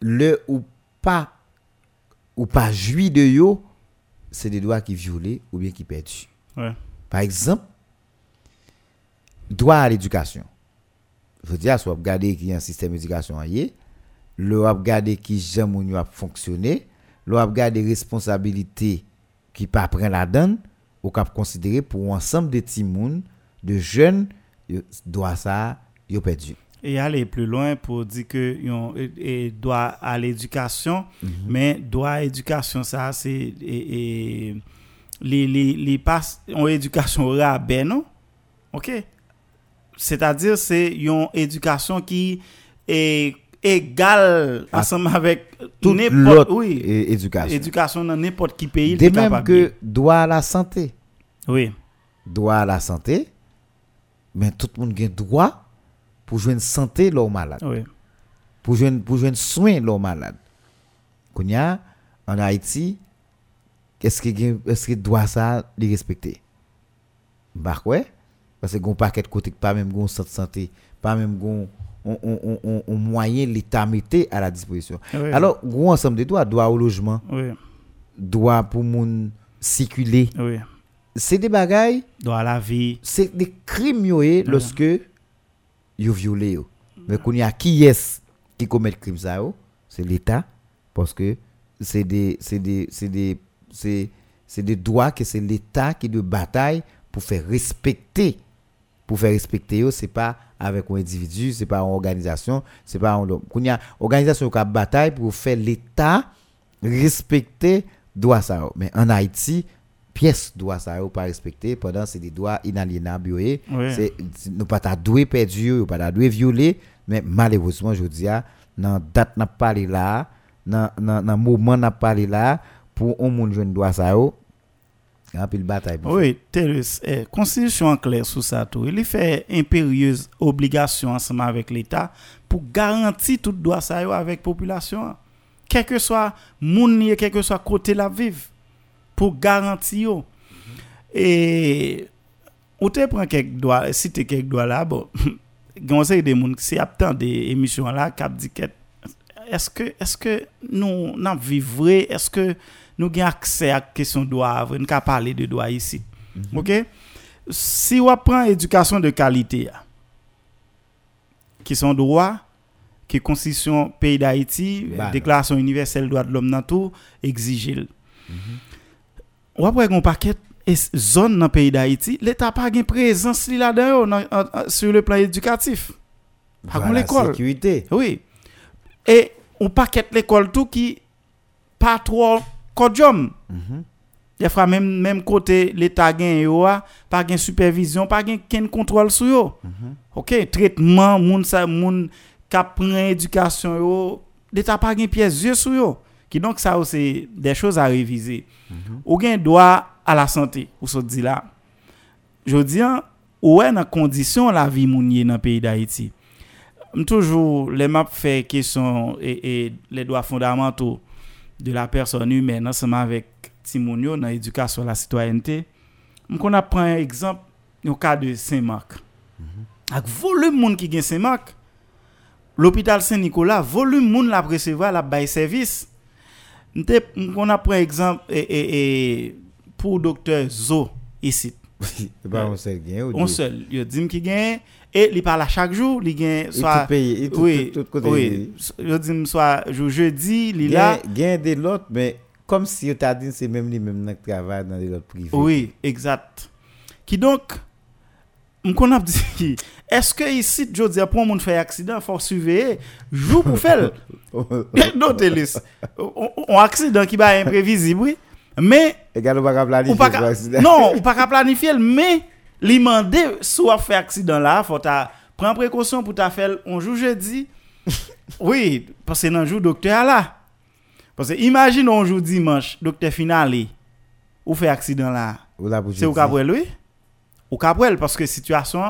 le ou pas ou pas joui de yo, c'est des droits qui violés ou bien qui perdus. Ouais. Par exemple, droit à l'éducation. Je veux dire, soit regarder qui y a un système d'éducation ailleurs, le regarder qui ou a fonctionné, le regarder responsabilité qui pas prendre la donne ou cap considérer pour ensemble de petits de jeunes, droit ça, yo perdu. Et aller plus loin pour dire que yon et, et droit à l'éducation, mais droit à l'éducation, ça, c'est et, les, les, les en éducation rabais, non? OK? C'est-à-dire, c'est une éducation qui est égale ensemble avec Toute l'autre oui, éducation. éducation dans n'importe qui pays. De même que droit à la santé. Oui, droit à la santé, mais tout le monde a droit pour jouer une santé leur malade, oui. pour jouer pour jouer soin leur malade. Qu'on y a en Haïti, est-ce que est-ce que droit ça les respecter? Bah ouais, parce que gon paquet côté pas même gon santé, pas même gon on, on, on, on- moyen l'état mettait à la disposition. Oui. Alors, gros ensemble de droits, droit au logement, Oui, droit pour moun circuler, oui. c'est des bagailles Droit à la vie. c'est des crimes eh, lorsque yo violé yo. Mais qu'on y a qui est qui commet crime ça yo, c'est l'état parce que c'est des droits que c'est l'état qui de bataille pour faire respecter pour faire respecter yo, c'est pas avec un individu, c'est pas une organisation, c'est pas un qu'on y a organisation qui bataille pour faire l'état respecter droit ça yo. Mais en Haïti pièce droit ça pas respecter pendant c'est des droits inaliénables. Oui. c'est nous pas ta doué perdu yo pas ta doué violé mais malheureusement je dis dans date n'a parlé là dans dans moment n'a parlé là pour on moun jeune droit ça en pile bataille pour Oui, Terus, eh, constitution en clair sur ça tout. Il fait impérieuse obligation ensemble avec l'État pour garantir tout droit ça yo avec population. Quel que soit moun quel que soit côté la vive pour garantir. Et ou te prend quelques droits, si te quelques droits là bon, [LAUGHS] c'est des moun qui attend des émissions là cap dit est-ce que est-ce que nous n'a vivre est-ce que nous avons accès à la question de droit nous avons parler de droit ici. OK? Si on prend éducation de qualité qui sont droits que constitution pays d'Haïti déclaration universelle des droits de l'homme dans tout exige va prendre un paquet et zone dans le pays d'Haïti l'état pas gain présence li là-dedans sur le plan éducatif pas Voilà, sécurité oui. Et on paquet l'école tout qui pas trop codium. Des fois même même côté l'état yo a, pas gain supervision, pas ken contrôle sur yo. OK, traitement moun sa moun éducation yo, l'état pas gain pièce sur yo. Qui donc ça c'est des choses à réviser. Ou gain droit à la santé, ou se dit là. Je dis ou est dans condition la vie moun yé dans le pays d'Haïti toujours les maps fait question et, et les droits fondamentaux de la personne humaine ensemble avec Timonio dans l'éducation à la citoyenneté. Qu'on apprend un exemple au cas de Saint-Marc. Avec volume moun qui gen Saint-Marc, l'hôpital Saint-Nicolas, volume moun la recevoir la bail service. M qu'on apprend exemple et, et, et pour docteur Zo ici. pas un seul gain On seul, yo dit qui gagne et il parle chaque jour, il gagne soit soit tout oui, tout, tout oui, dit soit jeudi, il là. gain de l'autre mais comme si on t'a dit c'est même lui même qui travaille dans l'autre privé Oui, exact. Qui donc on a dit est-ce que ici je dis pour moun fait accident faut surveiller jour pour faire [LAUGHS] non Télis. On on accident qui va imprévisible oui. Planifier ou pas pour ka- non, ou pas ka planifier, mais li mande soit fait accident là, faut ta prendre précaution pour ta faire on jour jeudi. [LAUGHS] oui, parce que dans jour docteur là. Parce que imagine on joue dimanche, docteur finale, ou fait accident là. Ou là pour C'est au jeudi. Cabrel, oui. Au Cabrel, parce que situation,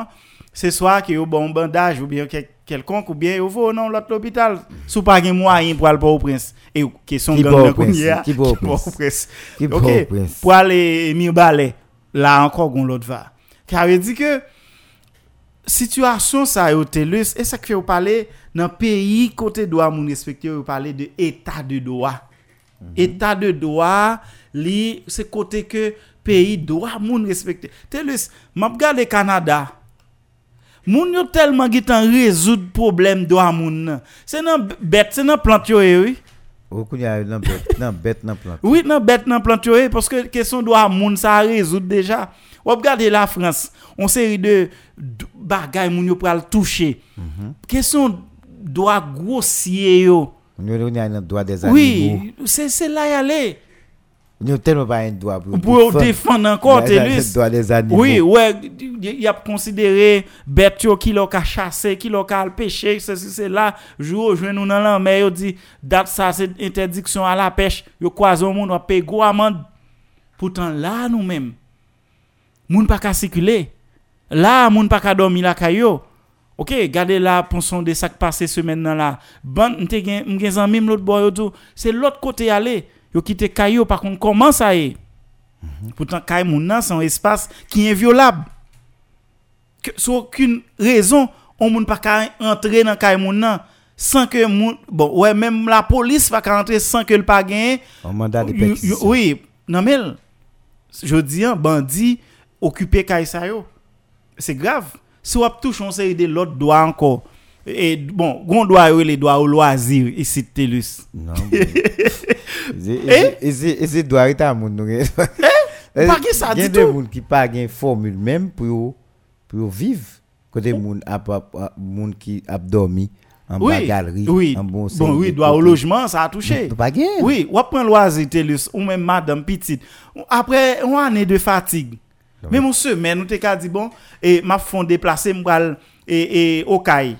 se swa ki yo bon bandaj ou bien kelkonk ou bien yo vou nan lot l'opital sou pa gen mwayen pou al pou ou prins. E kesyon gen nan kounye a ki pou ou prins? ok pou al mi balè la ankon goun lot va. Kare di ke situasyon sa yo te lus e sa kwe yo pale nan peyi kote doa moun respektive yo pale de etat de doa. Mm -hmm. etat de doa li se kote ke peyi doa moun respektive te lus map gade Kanada Moun yo tellement qui tan résoudre problème droit moun. nan. C'est nan bête, c'est nan plante yo eh, oui? Ou qu'on y a nan bête, nan bête, nan plante. Oui, nan bête nan plante yo, eh, parce que question droit moun ça résoudre déjà. Regardez la France, on série de bagay moun yo pral toucher. Question droit grossier yo. On y a un droit des animaux. Oui, c'est c'est là y aller. Y a tellement pas un droit pour Pour défendre encore animaux. Oui, ouais, il a considéré yo qui l'a ka chasser, qui l'a ka pêcher, ceci c'est là, jour joindre nous dans la mer, yo dit date ça c'est interdiction à la pêche, yo croise au monde on paye gros amende. Pourtant là nous même moun pas ka circuler. Là moun pas ka dormir la kayo. OK, gardez là pour son de qui passé semaine là. Bon, m'te gen m'gen l'autre boy tout, c'est l'autre côté aller. Yo quitté kayo par contre comment ça est Pourtant, nan, c'est un espace qui est inviolable. Que, sur aucune raison, on moun pas ka entrer dans nan sans que moun, bon, ouais, même la police pas ka entrer sans que le pas. Un mandat de perquisition. Oui, non mais, je dis, hein, bandit, occupé yo. C'est grave. Si on touche, on série de l'autre doigt encore. Et bon, gon doit yo les doigts au loisir ici de Telus. Non. Et c'est droit état moun nou. Eh? Pas gen ça Il y a des tout. moun qui pas gen formule même pour pour vivre côté moun moun qui a dormi en bas Oui, galerie oui. en bon Bon, oui, droit au logement, ça a touché. Pas. Oui, ou prend loisir Telus ou même madame petite. Après une année de fatigue. Même une semaine, nous ka dit bon et m'a fond déplacer m'bral et et au caille.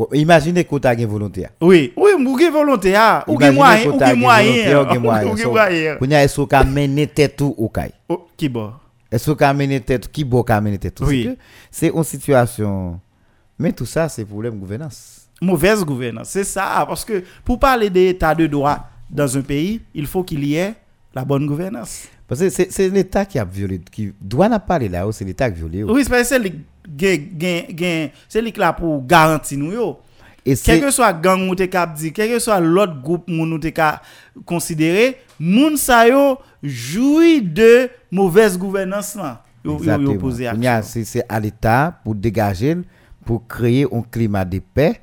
Bon, imaginez que tu as gen volontaire. Oui, oui, ou gen volonté ah, ou gen moyen, ou gen moyen. ou gen [LAUGHS] moyen. Moyen. Kounya est-ce ka mener tête ou kay? Oh, Qui bon? Est-ce ka mener tête qui bo ka mener tête? Oui. C'est que une situation mais tout ça c'est problème gouvernance. Mauvaise gouvernance, c'est ça parce que pour parler d'état de droit dans un pays, il faut qu'il y ait la bonne gouvernance. Parce que c'est l'État qui a violé, qui doit n'a parler là, c'est l'État qui a violé. Oui, c'est que c'est lui qui là pour garantir nous yo. Quel que soit gang ou te kap di, quel que soit l'autre groupe moun ou te ka considéré, moun sa yo joui de mauvaise gouvernance là. C'est à l'État pour dégager, pour créer un climat de paix,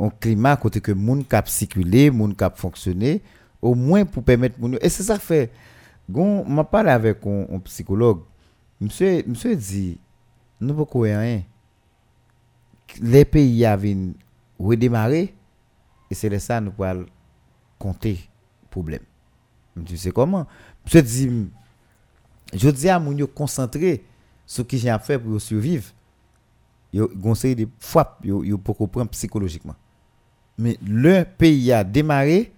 un climat côté que moun cap circuler, moun cap fonctionner, au moins pour permettre moun. Et c'est ça fait. Gon, m'a parlé avec un, un psychologue. Monsieur, monsieur dit, nous ne pouvons rien. Les pays avaient redémarré et c'est de ça nous pouvons compter problème. Tu sais comment? Monsieur dit, je dis à moun yo concentré sur ce que j'ai à faire pour survivre. Yo conseille de fois yo pour comprendre psychologiquement. Mais le pays a démarré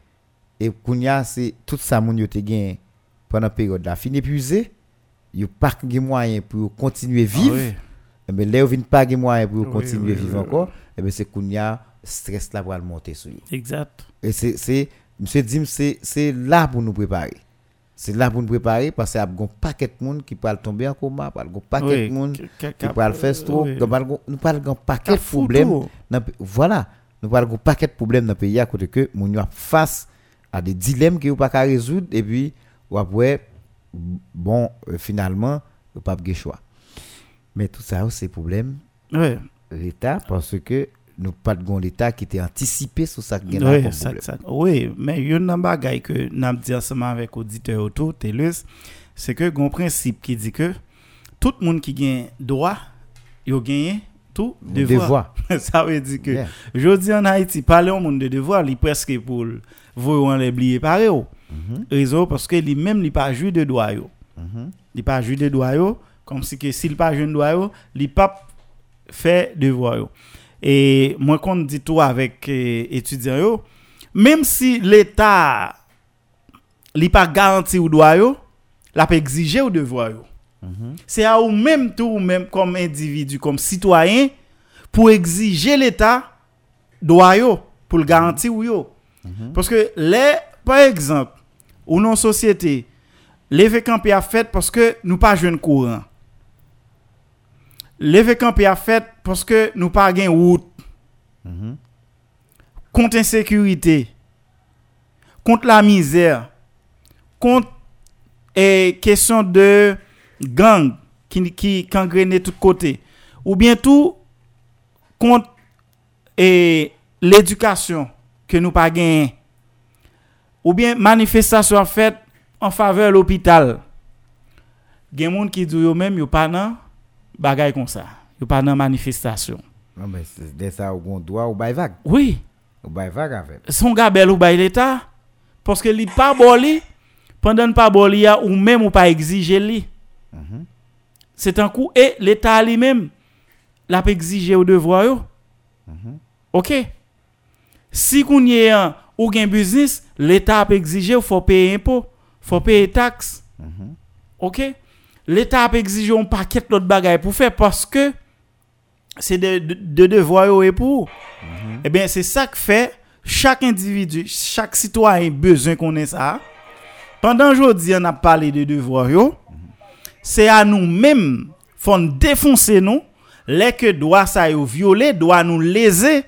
et kounya c'est tout ça moun yo te gain pendant période là fini épuisé, yo pas gen moyen pour continuer vivre. Ah. Eh ben là yo vinn pas gen moyen pour Oui, continuer oui, vivre oui, encore, et ben c'est kounya stress là pour le monter sur yo. Exact. Et c'est, monsieur Dim, c'est, là pour nous préparer. C'est là pour nous préparer parce qu'il y a un paquet de monde qui peut tomber en coma, il y a un paquet de monde qui peut faire stroke, y a un- nous parlons un paquet de problèmes. Voilà, nous parlons un paquet de problèmes dans le pays à côté que nous sommes face à des dilemmes que nous pas résoudre et puis après bon euh, finalement nous pas de choix. Mais tout ça c'est problème Ouais. l'État parce que nous pas de l'État qui était anticipé sur ça qui Oui, ça, ça- oui, mais yon nan bagay que n'a dit ensemble avec auditeur autour, Telus, c'est que gon principe qui dit que tout monde qui gagne droit, yo gagne tout devoir. Devoir. [LAUGHS] ça veut dire que Yeah. je dis en Haïti, parler au monde de devoir, li presque pour voir les blier pareil. Mhm, Raison parce que lui même li pas joué de droit mhm. li pas joué de droit Kom si ke sil pa jen doa yo, li pap fe devwa yo. E mwen kon di tou avèk etudyan eh, yo, mèm si l'Etat li pa garanti ou doa yo, la pe exije ou devwa yo. Mm -hmm. Se a ou mèm tou ou mèm kom individu, kom sitwayen, pou exije l'Etat doa yo, pou l'garanti ou yo. Mm -hmm. Paske le, par exemple, ou non sosyete, le vekampi a fèt paske nou pa jwen kouran. Lever campé a fait parce que nous pas gain route. Contre insécurité, contre la misère, contre et question de gang qui gangrène de tous côtés. Ou bien tout contre et l'éducation que nous pas gagné ou bien manifestation faite en faveur de l'hôpital. Gen moun qui dit yo même yo pas nan bagay comme ça yo pas nan manifestation Non, mais c'est de ça ou on doit ou bay vague. oui. Ou bay vague avec. son gabel ou bay l'état parce que li pas boli pendant pas boli a ou même ou pas exiger li. C'est un coup et l'état lui-même l'a pas exigé au devoir yo. OK. Si qu'on y est un ou gen business l'état a exigé ou faut payer impôt faut payer taxe OK l'Etat ap exijon pa ket lot bagay pou fè, paske se de, de, de devoyo e pou. Eh mm -hmm. Ebyen, se sa k fè, chak individu, chak sitwayen bezon konen sa. Pendan jodi an ap pale de devoyo, mm -hmm. se an nou menm fon defonse nou, lè ke doa sa yo viole, doa nou leze,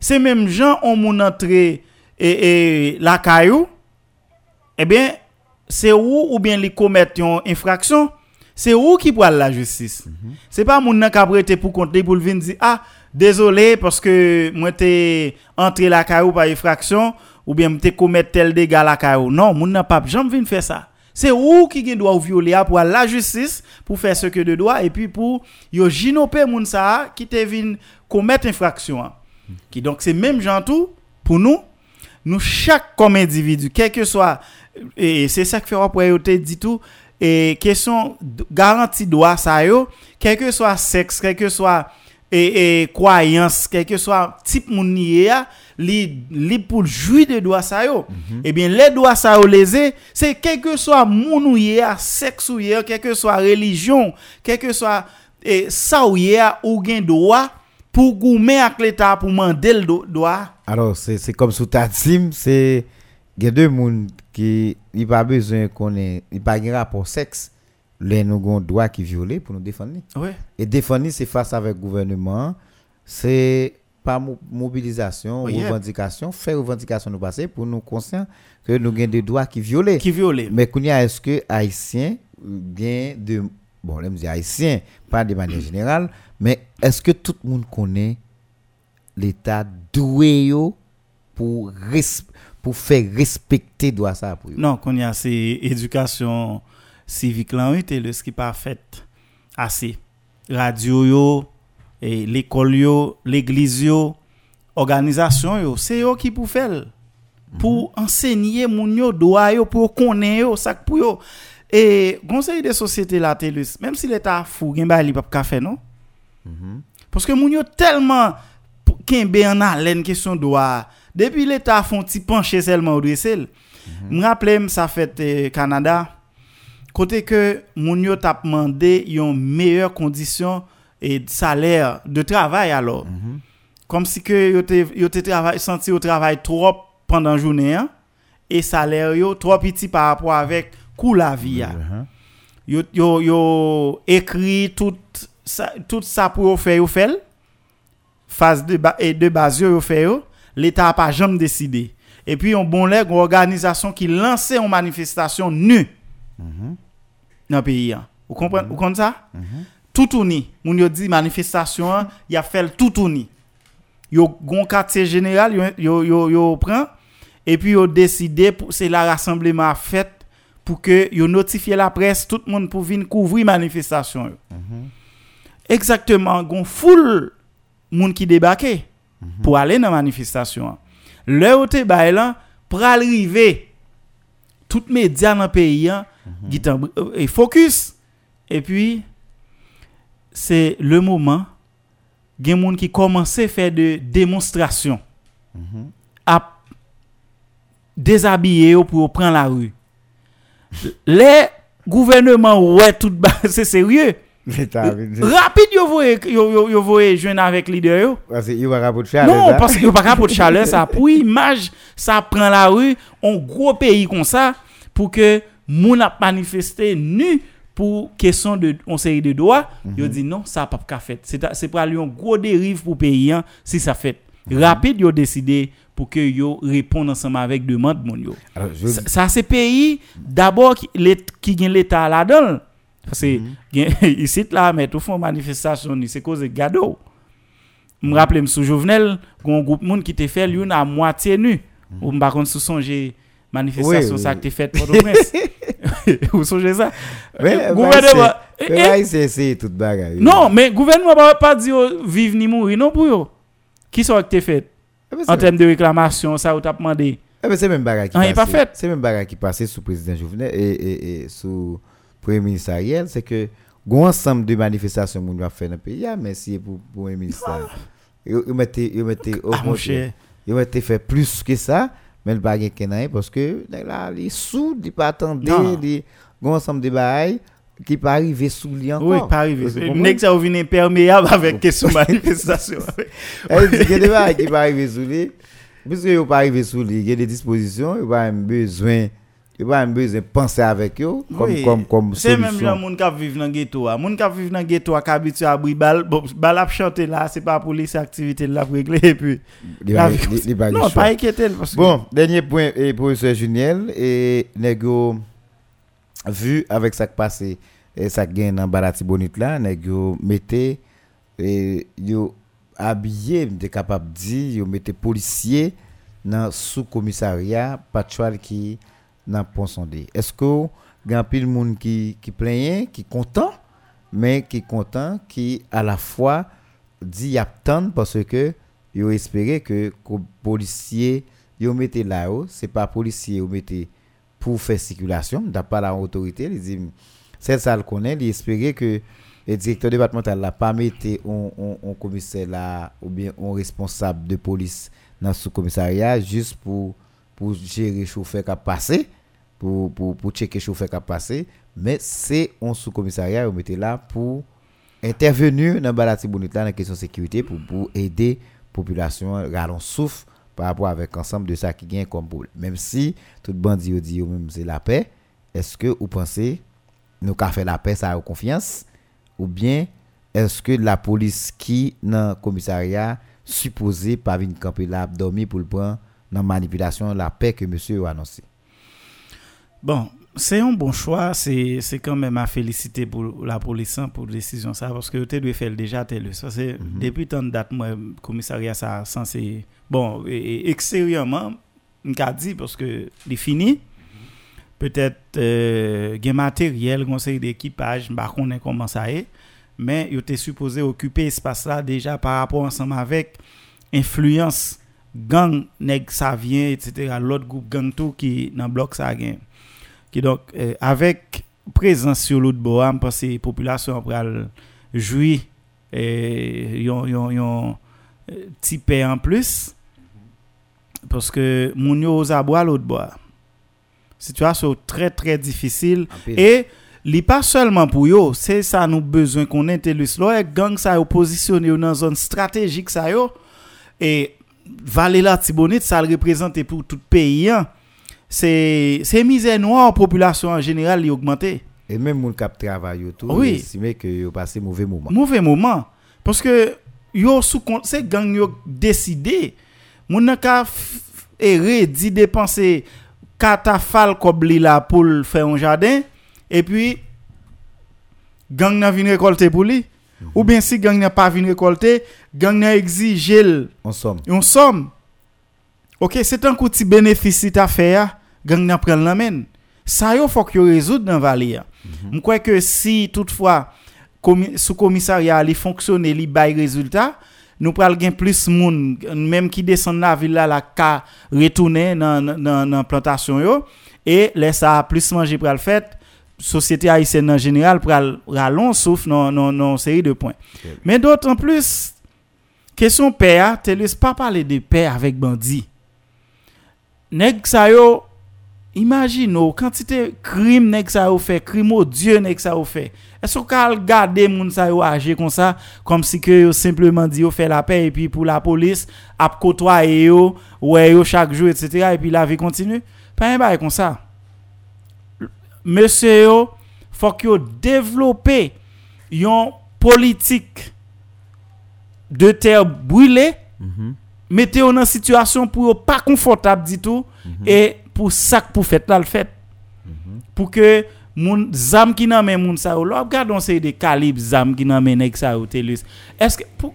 se menm jan on moun antre e, e lakay yo, eh ebyen, se ou ou bien li komet yon infraksyon, c'est où qui prend la justice. Mm -hmm. C'est pas moun nan a prêté pour compter pour venir dire ah désolé parce que moi t'es entré la caillou par effraction ou bien t'es commis tel dégât la caillou. Non, moun nan pas jamais venir faire ça. C'est où qui gen doit violer pour la justice pour faire ce que de doit et puis pour yo jinoper moun ça qui t'es venu commettre infraction. Mm -hmm. Qui donc c'est même gens tout pour nous nous chaque comme individu quel que soit et c'est ça que fait pour dit tout et question garantie droit ça yo quel que soit sexe quel que soit et, et croyance quel que soit type moun a, li li pour jouir de droit ça yo et bien les droits ça yo lésé c'est quel que soit moun a, sexe ou a, quel que soit religion quel que soit et ça ou a, ou gen droit pour goumer avec l'état pour demander le droit Alors, c'est comme sous ta team, c'est. Il y a deux personnes qui n'ont pas besoin qu'on ait. Ils pas de rapport sexe. Les nous avons droit qui violer pour nous défendre. ouais Et défendre, c'est face avec le gouvernement. C'est mo- mobilisation, Oui, yeah. revendication. Faire revendication nous passer pour nous conscients que nous avons des droits qui violent. qui violé Mais est-ce que Haïtiens, bien de. Bon, là, je dis Haïtiens, pas de manière générale, mais est-ce que tout le monde connaît l'État doué pour, res- pour faire respecter droit ça pour? Non, qu'on y a c'est éducation civique là, oui, le ce qui pas fait assez. Radio yo, et l'école yo, l'église yo, organisation yo, c'est yo qui pour faire. Pour enseigner moun yo droit yo pour connaître yo ça pour yo. Et conseil de société la TELUS, même si l'état fou, gen ba li pas ka faire non? Parce que moun yo tellement kembe en haleine question droit. Depuis l'état font ti pencher seulement au dressel. Me rappelle ça fait euh, Canada côté que moun yo t'a demandé yon meilleure condition et de salaire de travail alors. Comme si que yo te yo te travail senti au travail trop pendant journée hein, et salaire yo trop petit par rapport avec coût la vie. hein Mhm. yo, yo, yo écrit tout ça, tout ça pour yo faire, yo fait. Phase de, ba, et de base, yo, yo yo. l'État n'a pas jamais décidé. Et puis, on bon une organisation qui lançait une manifestation nue mm -hmm. dans le pays. Vous comprenez, mm -hmm. comprenez ça? Mm -hmm. Tout ou ni. Moun dit manifestation, il a fait tout ou ni. Yo gon quartier général, yo, yo, yo, yo prend, et puis yo décidé, c'est la rassemblement fait pour que yo notifie la presse, tout le monde pour venir couvrir manifestation. Exactement, gon foule moun qui débarquait. Débarqué pour aller dans manifestation. Le ou te bay lan, pral rive, tout média dans le pays, hein, t'en- euh, et focus. Et puis, c'est le moment, gen moun qui commençait à faire de démonstration, à déshabiller pour prendre la rue. les gouvernements ouais tout bas, [LAUGHS] c'est sérieux. [LAUGHS] Rapide yo voye yo yo yo voye joindre avec leader yo. Parce qu'il va rapporter chaleur, Non, ça. parce que pas pour de chaleur ça [LAUGHS] pour image ça prend la rue un gros pays comme ça pour que moun a manifesté nu pour question de on série de droits, yo dit non, ça pas ka fait. C'est c'est pour aller un gros dérive pour pays hein, si ça fait. Rapide yo décidé pour que yo répondent ensemble avec demande moun yo. Alors, je- Ça, ça, c'est pays d'abord qui, l'Ét- qui gagne l'État là-dedans. Parce que gen- [LAUGHS] ici, là, mais tout font manifestation, ni, c'est cause de gado. Je me rappelle, sous Jovenel, un groupe de monde qui te fait l'une à moitié nu. Ou par contre, sous songer manifestation, Oui, ça qui fait pour le prince. Vous songez ça? Mais, Euh, gouvernement. mais Eh, c'est- eh, c'est c'est toute bagarre. non, mais gouvernement va pas dire oh, vive ni mourir, non pour yo. Qui sont te fait? Eh ben, En termes de réclamation, ça, ou t'as demandé? eh ben, c'est même bagarre qui il est pas passait. fait. C'est même bagarre qui passait sous président Jovenel et, et, et sous premier ministre Ariel, c'est que un ensemble de manifestations moun va faire dans le pays, ah, merci pour pour premier ministre. Ils mettaient ils mettaient fait plus que ça, mais le bagarre qu'il y parce que là les sous, ils pas attendre Non. les un ensemble de bagailles qui pas arriver sous lui encore. Oui, pas arrivé. Nek ça vient imperméable avec question manifestation. [LAUGHS] Elle dit y a des bagages qui pas arriver sous lui. Puisque ils pas arriver sous lui, il y a des dispositions, il pas un besoin, il pas besoin de penser avec eux comme comme comme C'est même les moun qui vivent dans le ghetto. a. Moun qui vivent dans le ghetto qui habitué à brûler bal, a chanter là, c'est pas pour les activités là pour régler et puis Les les- les Non, pas inquiéter Bon, dernier point, et professeur Juniel, et nego, vu avec ça qui passé, et ça qui gagne dans Barati Bonite là, nego, mettez, et yo habillé, de capable de dire, yo mettez policier dans sous-commissariat, patrouille qui dans pont sondé. Est-ce que grand pile monde qui qui plaignent, qui content, mais qui content, qui à la fois dit y a tant parce que yo espérait que que policier yo mettez là haut c'est pas policier yo mettez pour faire circulation d'après la autorité il dit c'est ça le connaît il espérait que le directeur départemental là pas un, un commissaire là ou bien un responsable de police dans ce commissariat juste pour pour gérer chauffeur qui a passé pour pour pour checker chauffeur qui a passé mais c'est un sous-commissariat vous mettez là pour intervenir dans Bonita dans la question de sécurité pour, aider population rallon souffle par rapport avec ensemble de ça qui gagne comme. Même si tout bandit yo dit même c'est la paix, est-ce que vous pensez nous qu'a fait la paix ça a confiance? Ou bien est-ce que la police qui dans le commissariat supposé pas venir camper là dormir pour le prendre dans manipulation la paix que monsieur a annoncé. bon, c'est un bon choix, c'est quand même à féliciter pour la police hein, pour décision ça parce que tu dois faire déjà tel ça c'est Mhm. depuis tant de date moi commissariat ça censé bon et, et extérieurement on dit parce que il fini peut-être euh, matériel conseil d'équipage par contre comment ça est mais il était supposé occuper espace là déjà par rapport ensemble avec influence gang nèg ça vient etc l'autre groupe gang tout qui dans bloc ça gagne qui donc euh, avec présence sur l'autre bord parce que la population pral jouir et yon yon yon petit paix en plus parce que moun yo aux abois l'autre bord situation très très difficile. Et li pas seulement pour yo, c'est ça nous besoin qu'on intelligence là gang ça yo positionné dans zone stratégique ça yo et Vallée la Tibonite ça le représente pour tout pays hein. C'est misère noire population en général li augmenté. Et même moun qui travaille autour, Oui. estimé que yo passé mauvais moment. Mauvais moment parce que yo sous c'est gang yo décidé moun nan ka errer dit dépenser catafal comme li là pour faire un jardin et puis gang nan vinn récolter pour lui Ou bien si gang n'a pas venu récolter, gang nan exige l. en somme. En somme. OK, c'est un coup de bénéfice à ya, gang n'a pren la main. Ça yo faut que résoudre dans vallée. Mhm. Je crois que si toutefois sous commissariat li fonctionne, li bay résultat, nous pral gen plus moun même qui descend la ville là la ka retourner dans dans plantation yo et laisse ça plus manger pral fait société haïtienne en général pral rallon sauf non non non série de points. Mais d'autant plus question paix, tu laisse pas parler de paix avec bandit? Nèg sa yo Imagine, quantité crime nèg ça ou fait, crime odieux nèg ça ou fait. Est-ce qu'on peut regarder moun ça yo agir comme ça comme si que yo simplement dit yo fait la paix et puis pour la police a côtoyer yo ouais yo chaque jour etc. et puis la vie continue? Pas un bail comme ça. Monsieur yo faut que développer yon politique de terre brûlée mettez yo dans situation pour pas confortable du tout et pour ça que pour fait. Là le fait pour que moun zam qui nan men moun sa yo regardons c'est des calibres zam qui nan men nèg sa yo telus est-ce que pour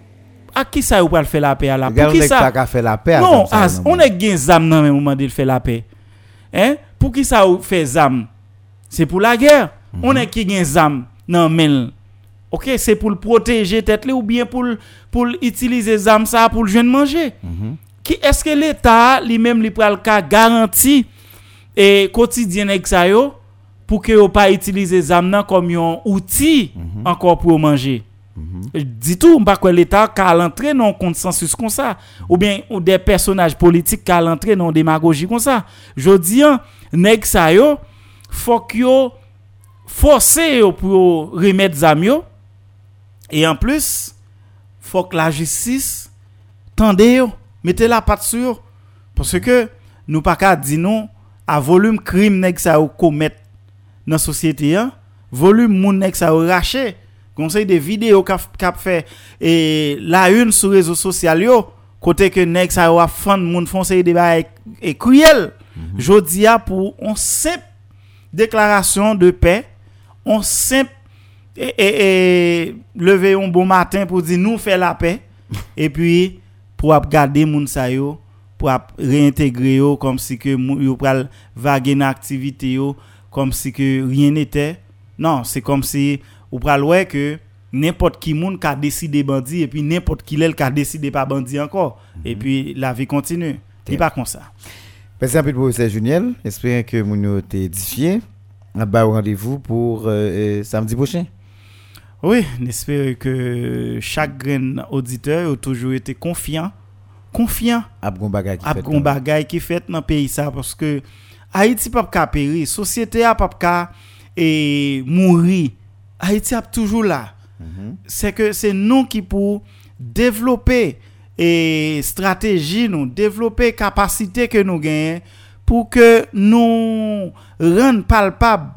à qui ça ou pas faire la paix à la pour qui ça pas fait la paix. non as, on est gen zam nan men moment de faire la paix. Hein? Pour qui ça ou fait zam? C'est pour la guerre. On est qui gen zam nan men. OK c'est pour le protéger tête ou bien pour pour utiliser zam ça pour le jeune manger. Qui est-ce que l'état lui-même li pral ka garanti et quotidien nèg sa yo pour que yo pas utiliser zam nan comme un outil encore pour manger? Dis tout, pas que l'État qui l'entrée un consensus comme ça, ou bien ou des personnages politiques qui l'entrée dans une démagogie comme ça. Je dis, nèg sa yo, faut que yo forcer yo pour remettre zam yo. Et en plus, faut que la justice tende yo, mettez la patte sur parce que nous pas qu'à dire non à volume crime nèg sa yo commettre dans société volume moun nèg sa yo raché conseil des vidéos qu'a qu'a fait et la une sur réseaux sociaux yo côté que nèg sa yo a fan moun ces débat et cruel jodi a pour on simple déclaration de paix. On simple et, et, et lever un bon matin pour dire nous faire la paix. [LAUGHS] Et puis pour garder moun sa yo pour réintégrer yo comme si que yo pral vaguer dans activité yo comme si que rien n'était. Non c'est comme si ou pral ouais que n'importe qui moun ka décidé bandi et puis n'importe qui l'el ka décidé pas bandi encore. Et puis la vie continue. C'est pas comme ça Merci un peu pour professeur Juniel. J'espère que vous nous été édifié. Au rendez-vous pour euh, euh, samedi prochain. Oui, j'espère que chaque auditeur a toujours été confiant, confiant Abgon bagay qui fait. bagay qui fait dans pays ça parce que Haïti pas ka périr, société a pas ka et mourir. Haïti a toujours là. C'est que c'est nous qui pour développer et stratégie nous, développer capacité que nous gagnons pour que nous rendre palpable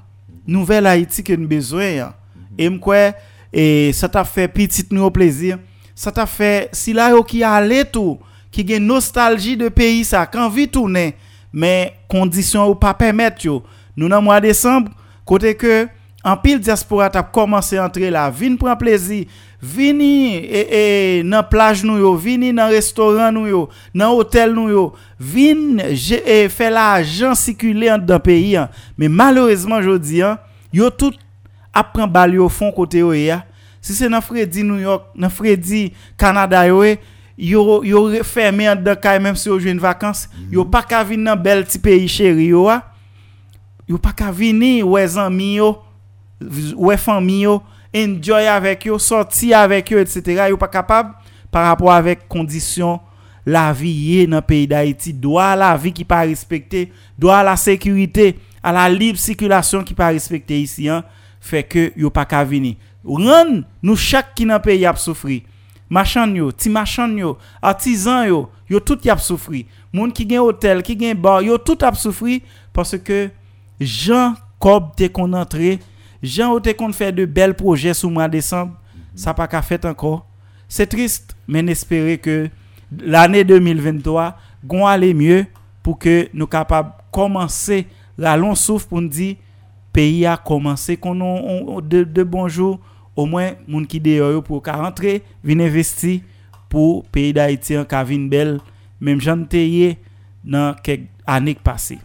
nouvelle Haïti que nous besoin. Et m'kwe et ça t'a fait petit nous plaisir. Ça t'a fait si là qui allé tout, qui gen nostalgie de pays ça quand vit tourner mais conditions ou pas permettre. Nous dans mois décembre côté que en pile diaspora t'a commencé à entrer là, vin prendre plaisir, vini et, et dans plage nou yo, vini dans restaurant nou yo, dans hôtel nou yo, vin je- et faire l'argent circuler dans pays hein. mais malheureusement je dis hein, yo tout apprend bal yo fond côté yo ya. Si c'est dans Freddy New York, dans Freddy Canada yo eh, yo yo fermé en dedans kay même si yo joue une vacances, yo pas ka vinn dans bel petit pays chéri yo a. Yo pas ka vini ouais zami yo, ouais famille yo, enjoy avèk yo, sorti avèk yo, etc. Yo pa kapab par rapport avèk kondisyon la vi ye nan peyi d'Haïti. Dwa la vi ki pa respekte, dwa la sekurite, a la libre sikulasyon ki pa respekte isi an, fe ke yo pa ka vini. Ran nou chak ki nan peyi ap soufri. Machan yo, ti machan yo, artisan yo, yo tout ap soufri. Moun ki gen hotel, ki gen bar, yo tout ap soufri, parce ke jan kob te kon antre, Jean te kon fait de belles projets sous mois de décembre, ça pas qu'à fait encore. C'est triste, mais n'espérer que l'année 2023 gon aller mieux pour que nous capables commencer la long souffle pour nous dire pays a commencé qu'on on- on- de, jours au moins moun qui dehors pour ka rentrer vinn investir pour pays d'Haïti en ka vinn belle même j'en dans quelques années passées.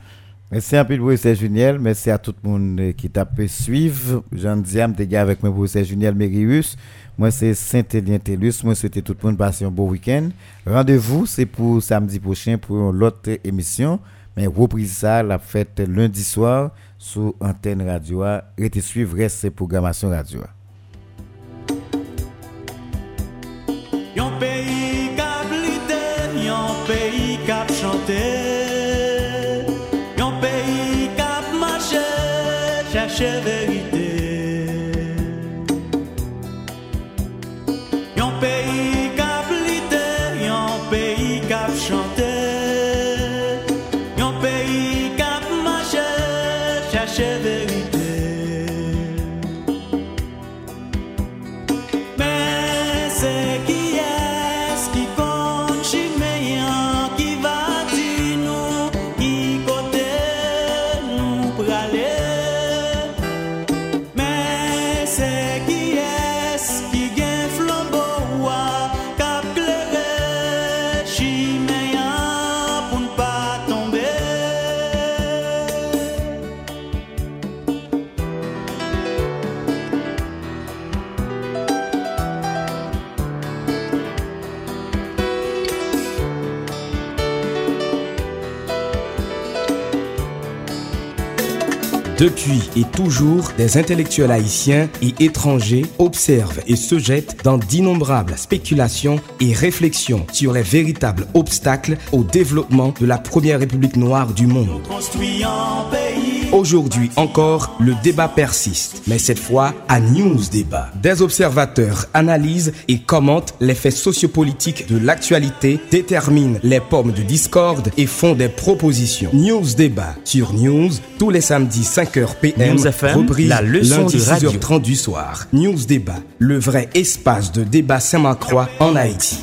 Merci un peu, professeur Juniel. Merci à tout le monde qui t'a pu suivre. Jean Diam, t'es gars avec moi, professeur Juniel Mérius. Moi, c'est Saint-Élien Tellus. Moi, souhaite tout le monde passer un beau week-end. Rendez-vous, c'est pour samedi prochain pour l'autre émission. Mais reprise ça, la fête lundi soir sur Antenne Radio. Restez suivre, reste ces programmations radio. Chercher Depuis et toujours, des intellectuels haïtiens et étrangers observent et se jettent dans d'innombrables spéculations et réflexions sur les véritables obstacles au développement de la première république noire du monde. Aujourd'hui encore, le débat persiste, mais cette fois à News Débat. Des observateurs analysent et commentent les faits sociopolitiques de l'actualité, déterminent les pommes de discorde et font des propositions. News Débat sur News tous les samedis 5h PM, News FM, reprise la leçon lundi de radio. 6h30 du soir. News Débat, le vrai espace de débat Saint-Macroix en Haïti.